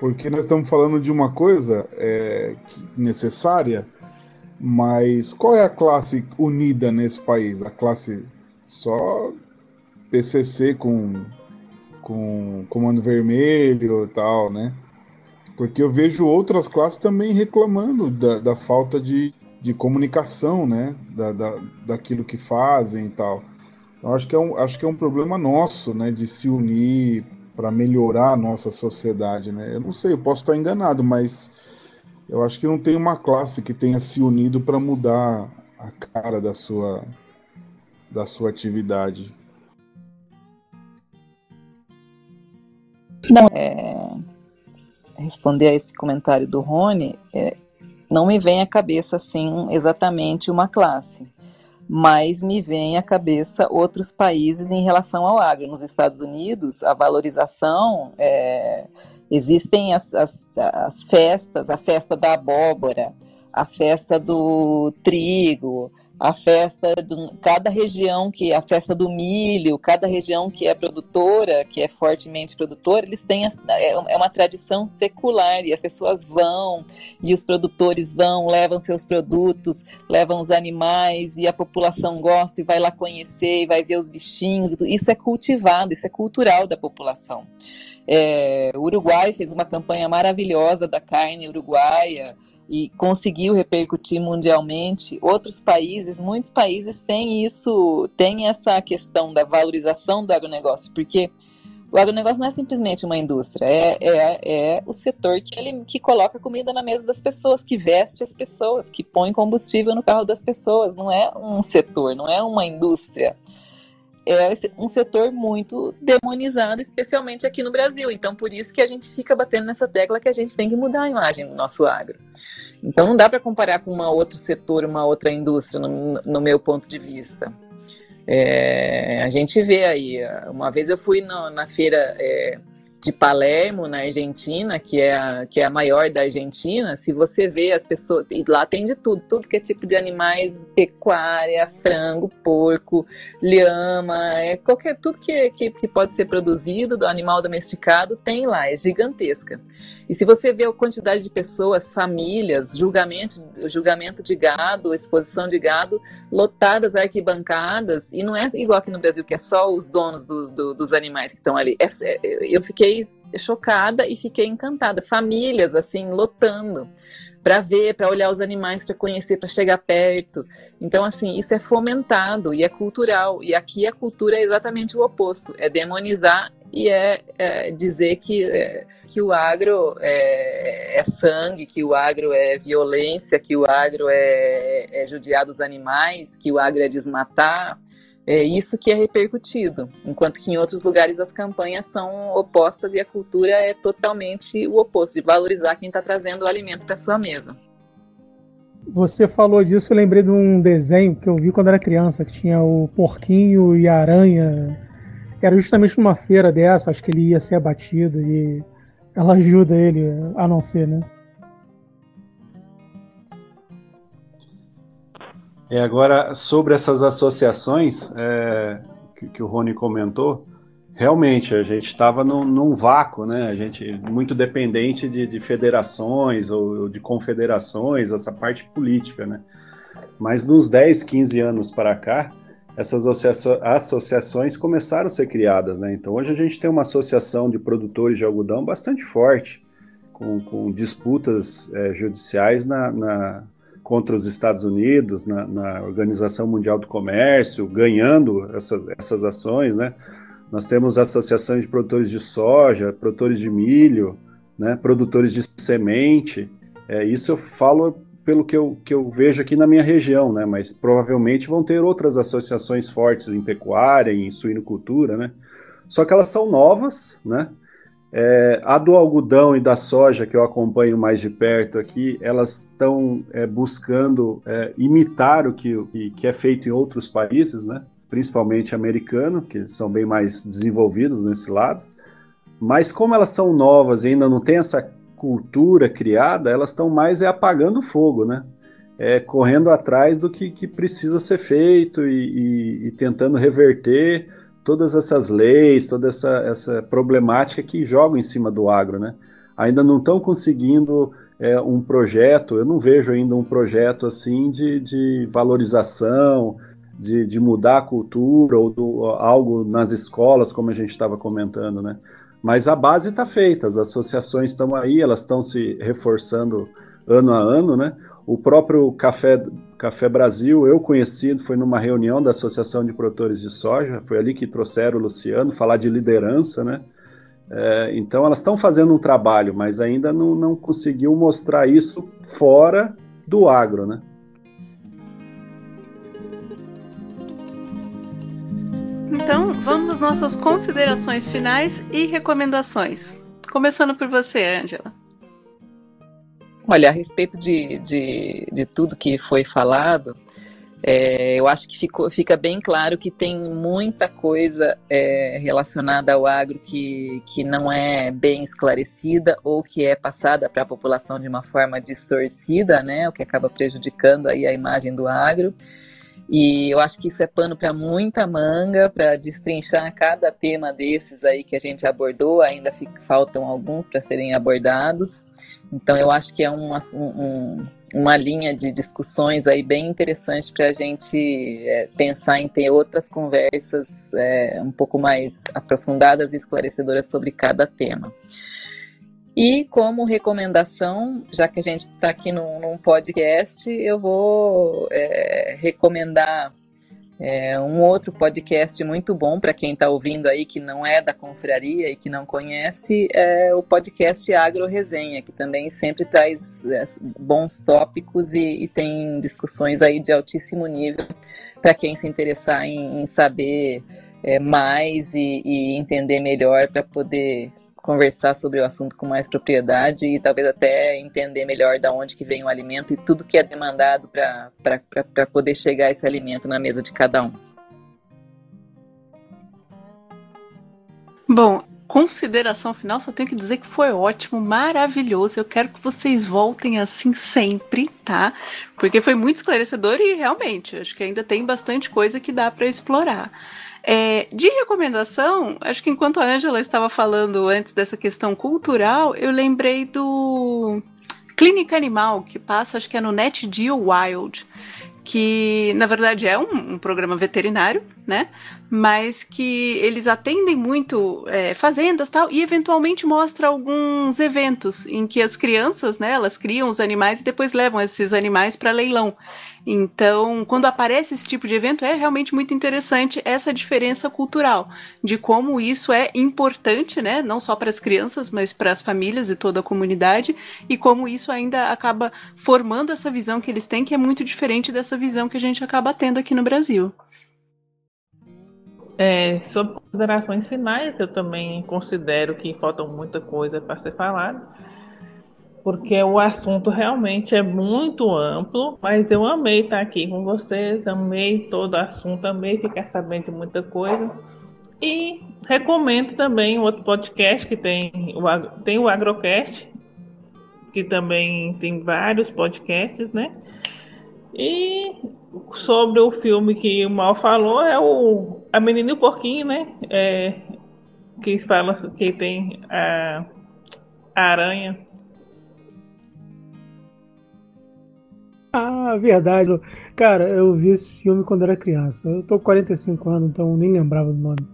Porque nós estamos falando de uma coisa é, necessária, mas qual é a classe unida nesse país? A classe só PCC com, com comando vermelho e tal, né? Porque eu vejo outras classes também reclamando da, da falta de, de comunicação, né? Da, da, daquilo que fazem e tal. Então, acho que, é um, acho que é um problema nosso, né? De se unir para melhorar a nossa sociedade, né? Eu não sei, eu posso estar enganado, mas eu acho que não tem uma classe que tenha se unido para mudar a cara da sua, da sua atividade. Não, é, responder a esse comentário do Rony, é, não me vem à cabeça assim exatamente uma classe, mas me vem à cabeça outros países em relação ao agro. Nos Estados Unidos, a valorização é, existem as, as, as festas, a festa da abóbora, a festa do trigo, a festa de cada região que a festa do milho, cada região que é produtora, que é fortemente produtora, eles têm é, é uma tradição secular e as pessoas vão e os produtores vão, levam seus produtos, levam os animais e a população gosta e vai lá conhecer e vai ver os bichinhos. Isso é cultivado, isso é cultural da população. É, o Uruguai fez uma campanha maravilhosa da carne uruguaia e conseguiu repercutir mundialmente. Outros países, muitos países têm isso, têm essa questão da valorização do agronegócio, porque o agronegócio não é simplesmente uma indústria, é, é, é o setor que, ele, que coloca comida na mesa das pessoas, que veste as pessoas, que põe combustível no carro das pessoas. Não é um setor, não é uma indústria é um setor muito demonizado, especialmente aqui no Brasil. Então, por isso que a gente fica batendo nessa tecla que a gente tem que mudar a imagem do nosso agro. Então, não dá para comparar com um outro setor, uma outra indústria, no, no meu ponto de vista. É, a gente vê aí, uma vez eu fui no, na feira é, de Palermo, na Argentina, que é, a, que é a maior da Argentina, se você vê as pessoas, e lá tem de tudo, tudo que é tipo de animais, pecuária, frango, porco, lhama, é qualquer, tudo que, que, que pode ser produzido do animal domesticado tem lá, é gigantesca. E se você vê a quantidade de pessoas, famílias, julgamento, julgamento de gado, exposição de gado, lotadas arquibancadas, e não é igual aqui no Brasil, que é só os donos do, do, dos animais que estão ali. É, é, eu fiquei chocada e fiquei encantada. Famílias, assim, lotando para ver, para olhar os animais, para conhecer, para chegar perto. Então, assim, isso é fomentado e é cultural. E aqui a cultura é exatamente o oposto: é demonizar e é, é dizer que, é, que o agro é, é, sangue, que o agro é violência, que o agro é, é judiar dos animais, que o agro é desmatar. É isso que é repercutido, enquanto que em outros lugares as campanhas são opostas e a cultura é totalmente o oposto, de valorizar quem está trazendo o alimento para sua mesa. Você falou disso, eu lembrei de um desenho que eu vi quando era criança, que tinha o porquinho e a aranha. Era justamente numa feira dessa, acho que ele ia ser abatido e ela ajuda ele a não ser, né? É, agora, sobre essas associações é, que, que, o Rony comentou, realmente a gente estava num, vácuo, né? A gente muito dependente de, de federações ou de confederações, essa parte política, né? Mas nos 10, 15 anos para cá, essas associações começaram a ser criadas, né? Então hoje a gente tem uma associação de produtores de algodão bastante forte, com, com disputas é, judiciais na, na contra os Estados Unidos na, na, Organização Mundial do Comércio, ganhando essas, essas ações, né? Nós temos associações de produtores de soja, produtores de milho, né, produtores de semente. É, isso eu falo pelo que eu, que eu vejo aqui na minha região, né, mas provavelmente vão ter outras associações fortes em pecuária, em suinocultura, né? Só que elas são novas, né? É, a do algodão e da soja, que eu acompanho mais de perto aqui, elas estão é, buscando é, imitar o que, que é feito em outros países, né? principalmente americano, que são bem mais desenvolvidos nesse lado. Mas como elas são novas e ainda não tem essa cultura criada, elas estão mais é apagando fogo, né? É, correndo atrás do que, que precisa ser feito e, e, e tentando reverter todas essas leis, toda essa, essa problemática que jogam em cima do agro, né? Ainda não estão conseguindo é, um projeto, eu não vejo ainda um projeto assim de, de valorização, de, de mudar a cultura ou do, algo nas escolas, como a gente estava comentando, né? Mas a base está feita, as associações estão aí, elas estão se reforçando ano a ano, né? O próprio Café, Café Brasil, eu conhecido, foi numa reunião da Associação de Produtores de Soja, foi ali que trouxeram o Luciano, falar de liderança, né? É, então elas estão fazendo um trabalho, mas ainda não, não conseguiu mostrar isso fora do agro, né? Então, vamos às nossas considerações finais e recomendações. Começando por você, Angela. Olha, a respeito de, de, de tudo que foi falado, é, eu acho que ficou, fica bem claro que tem muita coisa é, relacionada ao agro que, que não é bem esclarecida ou que é passada para a população de uma forma distorcida, né, o que acaba prejudicando aí a imagem do agro. E eu acho que isso é pano para muita manga, para destrinchar cada tema desses aí que a gente abordou. Ainda fica, faltam alguns para serem abordados. Então eu acho que é uma, um, uma linha de discussões aí bem interessante para a gente é, pensar em ter outras conversas é, um pouco mais aprofundadas e esclarecedoras sobre cada tema. E como recomendação, já que a gente está aqui num, num, podcast, eu vou é, recomendar é, um outro podcast muito bom para quem está ouvindo aí que não é da confraria e que não conhece, é o podcast Agro Resenha, que também sempre traz é, bons tópicos e, e, tem discussões aí de altíssimo nível para quem se interessar em, em saber é, mais e, e entender melhor para poder conversar sobre o assunto com mais propriedade e talvez até entender melhor da onde que vem o alimento e tudo que é demandado para poder chegar esse alimento na mesa de cada um. Bom, consideração final, só tenho que dizer que foi ótimo, maravilhoso. Eu quero que vocês voltem assim sempre, tá? Porque foi muito esclarecedor e realmente, acho que ainda tem bastante coisa que dá para explorar. É, de recomendação, acho que enquanto a Angela estava falando antes dessa questão cultural, eu lembrei do Clínica Animal, que passa, acho que é no Net Geo Wild, que na verdade é um, um programa veterinário, né? Mas que eles atendem muito é, fazendas tal, e eventualmente mostra alguns eventos em que as crianças, né, elas criam os animais e depois levam esses animais para leilão. Então, quando aparece esse tipo de evento, é realmente muito interessante essa diferença cultural, de como isso é importante, né, não só para as crianças, mas para as famílias e toda a comunidade, e como isso ainda acaba formando essa visão que eles têm, que é muito diferente dessa visão que a gente acaba tendo aqui no Brasil. É, sobre considerações finais, eu também considero que falta muita coisa para ser falada porque o assunto realmente é muito amplo, mas eu amei estar aqui com vocês, amei todo o assunto, amei ficar sabendo de muita coisa. E recomendo também outro podcast que tem o, tem o Agrocast, que também tem vários podcasts, né? E sobre o filme que o Mal falou, é o A Menina e o Porquinho, né? É, que fala que tem a, a aranha Ah, verdade. Cara, eu vi esse filme quando era criança. Eu tô com 45 anos, então nem lembrava do nome.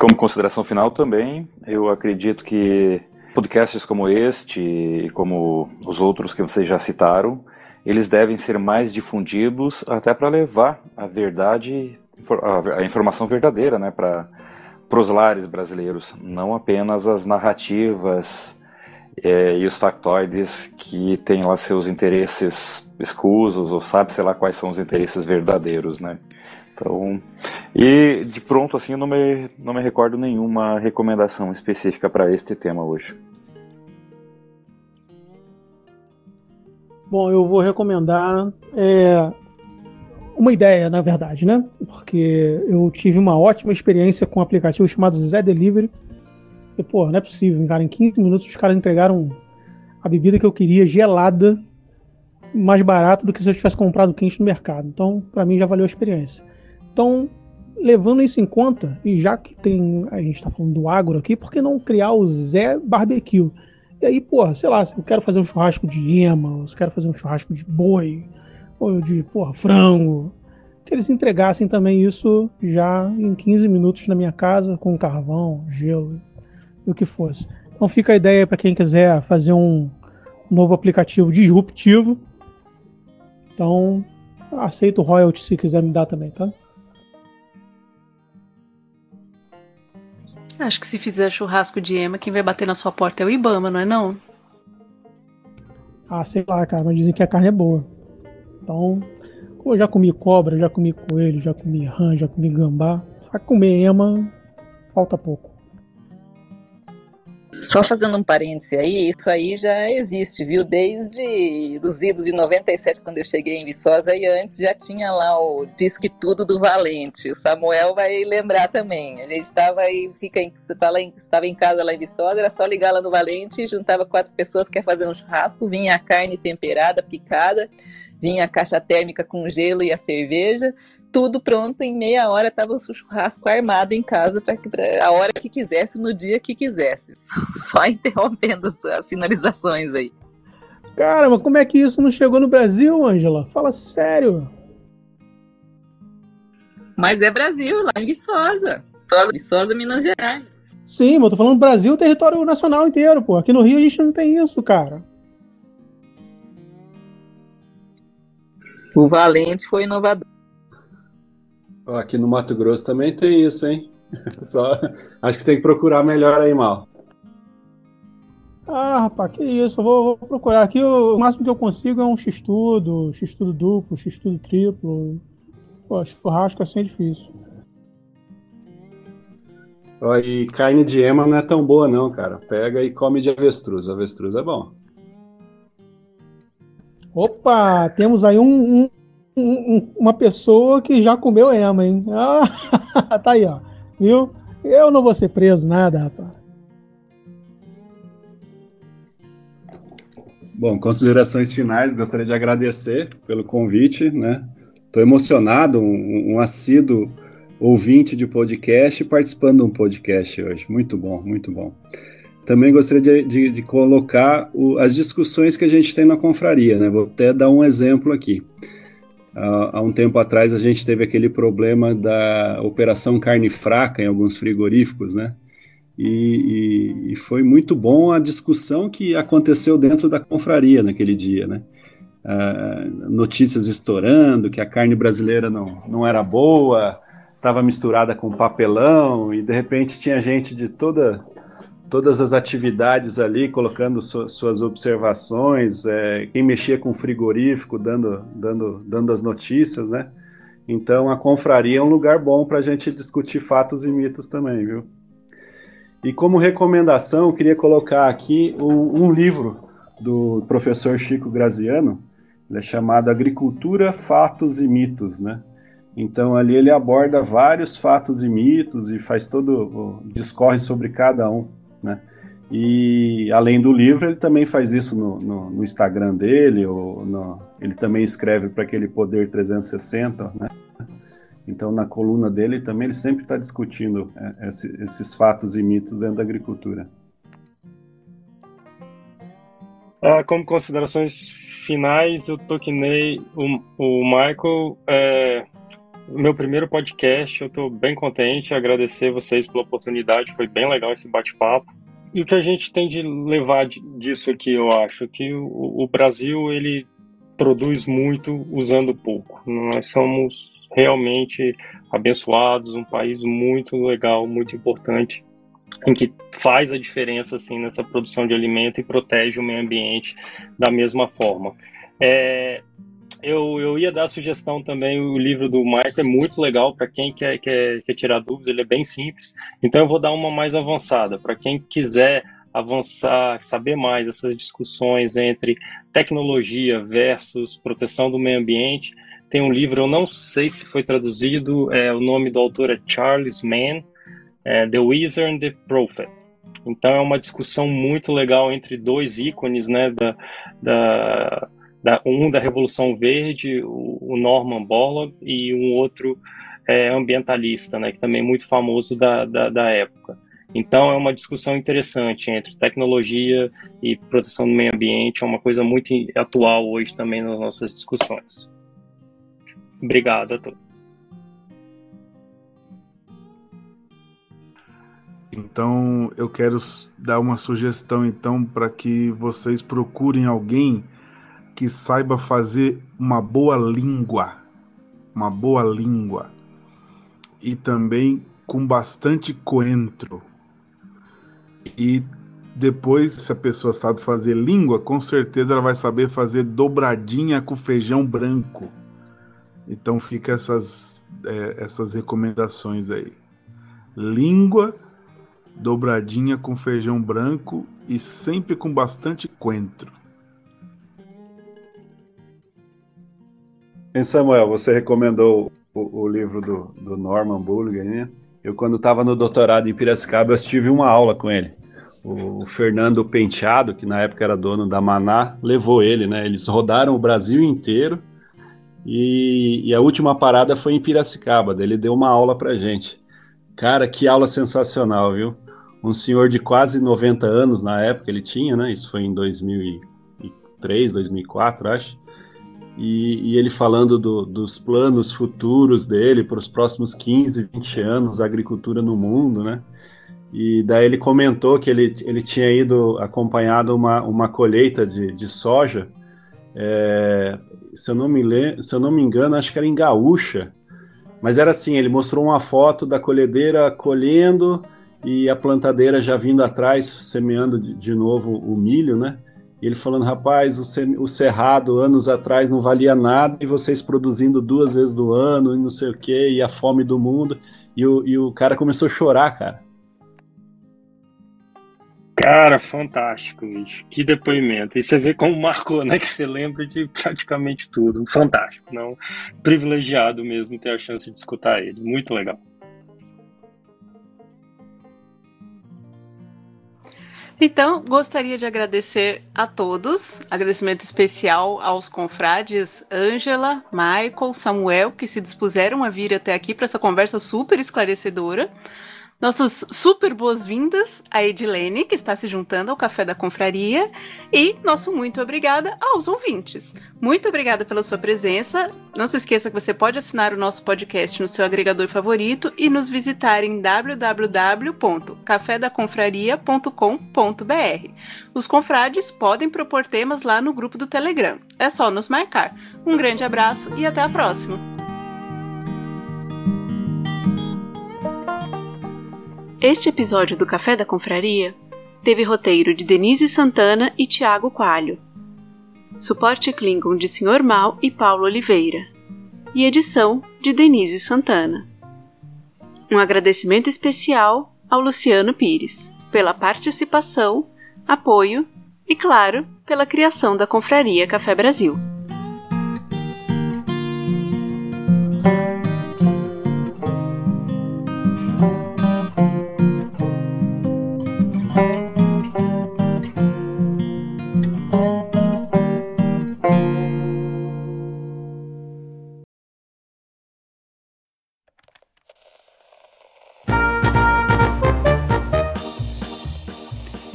Como consideração final também, eu acredito que podcasts como este e como os outros que vocês já citaram, eles devem ser mais difundidos até para levar a verdade a, informação verdadeira, né, para os lares brasileiros, não apenas as narrativas é, e os factoides que têm lá seus interesses escusos ou sabe sei lá quais são os interesses verdadeiros, né? Então, e de pronto assim eu não me, não me recordo nenhuma recomendação específica para este tema hoje. Bom, eu vou recomendar é, uma ideia, na verdade, né? Porque eu tive uma ótima experiência com um aplicativo chamado Zé Delivery. E, pô, não é possível, cara. Em 15 minutos os caras entregaram a bebida que eu queria gelada, mais barato do que se eu tivesse comprado quente no mercado. Então, para mim já valeu a experiência. Então, levando isso em conta, e já que tem a gente está falando do agro aqui, por que não criar o Zé Barbecue? E aí, pô, sei lá, se eu quero fazer um churrasco de ema, se eu quero fazer um churrasco de boi, ou de porra, frango, que eles entregassem também isso já em 15 minutos na minha casa, com carvão, gelo o que fosse. Então fica a ideia para quem quiser fazer um novo aplicativo disruptivo. Então, aceito royalty se quiser me dar também, tá? Acho que se fizer churrasco de ema, quem vai bater na sua porta é o Ibama, não é não? Ah, sei lá, cara, mas dizem que a carne é boa. Então, como eu já comi cobra, já comi coelho, já comi rã, já comi gambá, pra comer ema, falta pouco. Só fazendo um parêntese aí, isso aí já existe, viu? Desde os idos de 97, quando eu cheguei em Viçosa, e antes já tinha lá o Disque Tudo do Valente. O Samuel vai lembrar também. A gente estava aí, fica em, tá lá em, em casa lá em Viçosa, era só ligar lá no Valente, juntava quatro pessoas, quer fazer um churrasco, vinha a carne temperada, picada, vinha a caixa térmica com gelo e a cerveja, tudo pronto, em meia hora estava o churrasco armado em casa para a hora que quisesse, no dia que quisesse. Só interrompendo as finalizações aí. Cara, mas como é que isso não chegou no Brasil, Ângela? Fala sério. Mas é Brasil, lá em Viçosa. Viçosa, Viçosa Minas Gerais. Sim, mas eu tô falando Brasil, território nacional inteiro, pô. Aqui no Rio a gente não tem isso, cara. O Valente foi inovador. Aqui no Mato Grosso também tem isso, hein? Só, acho que tem que procurar melhor aí, Mal. Ah, rapaz, que isso. Eu vou, vou procurar aqui. O máximo que eu consigo é um X-tudo, X-tudo duplo, X-tudo triplo. Pô, churrasco assim é difícil. Ó, e carne de ema não é tão boa não, cara. Pega e come de avestruz. Avestruz é bom. Opa, temos aí um, um, uma pessoa que já comeu ema, hein? Ah, tá aí, ó. Viu? Eu não vou ser preso, nada, rapaz. Bom, considerações finais, gostaria de agradecer pelo convite, né? Estou emocionado, um, um assíduo ouvinte de podcast participando de um podcast hoje. Muito bom, muito bom. Também gostaria de, de, de colocar o, as discussões que a gente tem na confraria, né? Vou até dar um exemplo aqui. Há um tempo atrás a gente teve aquele problema da operação carne fraca em alguns frigoríficos, né? E, e, e, foi muito bom a discussão que aconteceu dentro da confraria naquele dia, né? Uh, notícias estourando, que a carne brasileira não, não era boa, estava misturada com papelão, e de repente tinha gente de toda todas as atividades ali, colocando su suas observações, é, quem mexia com frigorífico, dando, dando, dando as notícias, né? Então a confraria é um lugar bom para a gente discutir fatos e mitos também, viu? E como recomendação, queria colocar aqui um, um livro do professor Chico Graziano, ele é chamado Agricultura, Fatos e Mitos, né? Então ali ele aborda vários fatos e mitos e faz todo, discorre sobre cada um. Né? E além do livro, ele também faz isso no, no, no Instagram dele, ou no, ele também escreve para aquele Poder 360, né? Então, na coluna dele também ele sempre está discutindo é, esse, esses fatos e mitos dentro da agricultura. Ah, como considerações finais, eu toquei o, o Michael. É, meu primeiro podcast, eu estou bem contente, agradecer vocês pela oportunidade, foi bem legal esse bate-papo. E o que a gente tem de levar disso aqui, eu acho, que o, o Brasil ele produz muito usando pouco. Nós somos realmente abençoados, um país muito legal, muito importante, em que faz a diferença assim nessa produção de alimento e protege o meio ambiente da mesma forma. É, eu, eu ia dar a sugestão também, o livro do Michael é muito legal para quem quer, quer, quer tirar dúvidas, ele é bem simples. Então eu vou dar uma mais avançada, para quem quiser avançar, saber mais essas discussões entre tecnologia versus proteção do meio ambiente. Tem um livro, eu não sei se foi traduzido, é, o nome do autor é Charles Mann, é, The Wizard and the Prophet. Então é uma discussão muito legal entre dois ícones, né, da, da da, um da Revolução Verde, o, o Norman Borlaug, e um outro é, ambientalista, né, que também é muito famoso da, da, da época. Então é uma discussão interessante entre tecnologia e proteção do meio ambiente, é uma coisa muito atual hoje também nas nossas discussões. Obrigado a todos. Então eu quero dar uma sugestão então para que vocês procurem alguém que saiba fazer uma boa língua, uma boa língua e também com bastante coentro. E depois, se a pessoa sabe fazer língua, com certeza ela vai saber fazer dobradinha com feijão branco. Então fica essas, é, essas recomendações aí. Língua, dobradinha com feijão branco e sempre com bastante coentro. Em Samuel, você recomendou o, o livro do, do, Norman Bulligan, né? Eu, quando estava no doutorado em Piracicaba, eu tive uma aula com ele. O Fernando Penteado, que na época era dono da Maná, levou ele, né? Eles rodaram o Brasil inteiro e, e a última parada foi em Piracicaba. Ele deu uma aula pra gente. Cara, que aula sensacional, viu? Um senhor de quase 90 anos na época ele tinha, né? Isso foi em 2003, 2004, acho e, e ele falando do, dos planos futuros dele para os próximos 15, 20 anos, agricultura no mundo, né? E daí ele comentou que ele, ele tinha ido acompanhado uma, uma colheita de, de soja, é, se, eu não me le, se eu não me engano, acho que era em Gaúcha, mas era assim, ele mostrou uma foto da colhedeira colhendo e a plantadeira já vindo atrás, semeando de, de novo o milho, né? E ele falando, rapaz, o, cerrado anos atrás não valia nada e vocês produzindo duas vezes do ano e não sei o que, e a fome do mundo. E o, e o cara começou a chorar, cara. Cara, fantástico, bicho. Que depoimento. E você vê como marcou, né? Que você lembra de praticamente tudo. Fantástico. Não, privilegiado mesmo ter a chance de escutar ele. Muito legal. Então, gostaria de agradecer a todos, agradecimento especial aos confrades Ângela, Michael, Samuel, que se dispuseram a vir até aqui para essa conversa super esclarecedora. Nossas super boas-vindas a Edilene, que está se juntando ao Café da Confraria, e nosso muito obrigada aos ouvintes. Muito obrigada pela sua presença. Não se esqueça que você pode assinar o nosso podcast no seu agregador favorito e nos visitar em www.cafedaconfraria.com.br. Os confrades podem propor temas lá no grupo do Telegram. É só nos marcar. Um grande abraço e até a próxima! Este episódio do Café da Confraria teve roteiro de Denise Santana e Tiago Coalho, suporte Klingon de Sr. Mal e Paulo Oliveira, e edição de Denise Santana. Um agradecimento especial ao Luciano Pires pela participação, apoio e, claro, pela criação da Confraria Café Brasil.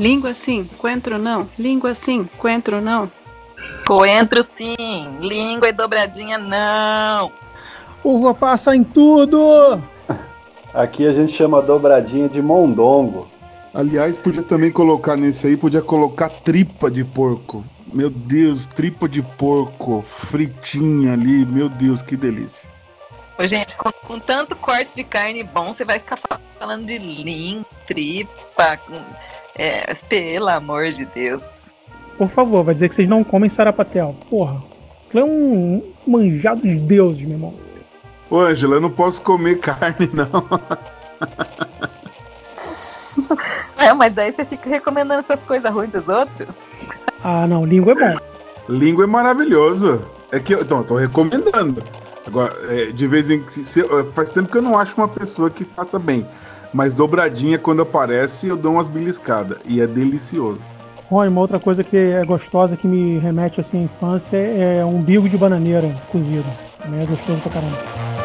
Língua sim, coentro não. Língua sim, coentro não. Coentro sim, língua e dobradinha não. Uva passa em tudo! Aqui a gente chama dobradinha de mondongo. Aliás, podia também colocar nesse aí, podia colocar tripa de porco. Meu Deus, tripa de porco, fritinha ali, meu Deus, que delícia. Ô, gente, com, com, tanto corte de carne bom, você vai ficar falando de lim, tripa, com, é, pelo amor de Deus. Por favor, vai dizer que vocês não comem sarapatel. Porra, aquilo é um manjado dos deuses, meu irmão. Ô, Angela, eu não posso comer carne, não. é, mas daí você fica recomendando essas coisas ruins dos outros? Ah, não, língua é bom. Língua é maravilhoso. É que eu tô, tô recomendando. Agora, é, de vez em quando. Faz tempo que eu não acho uma pessoa que faça bem. Mas dobradinha, quando aparece, eu dou umas beliscadas. E é delicioso. Olha, uma outra coisa que é gostosa, que me remete assim à infância, é um umbigo de bananeira cozido. Também é gostoso pra caramba.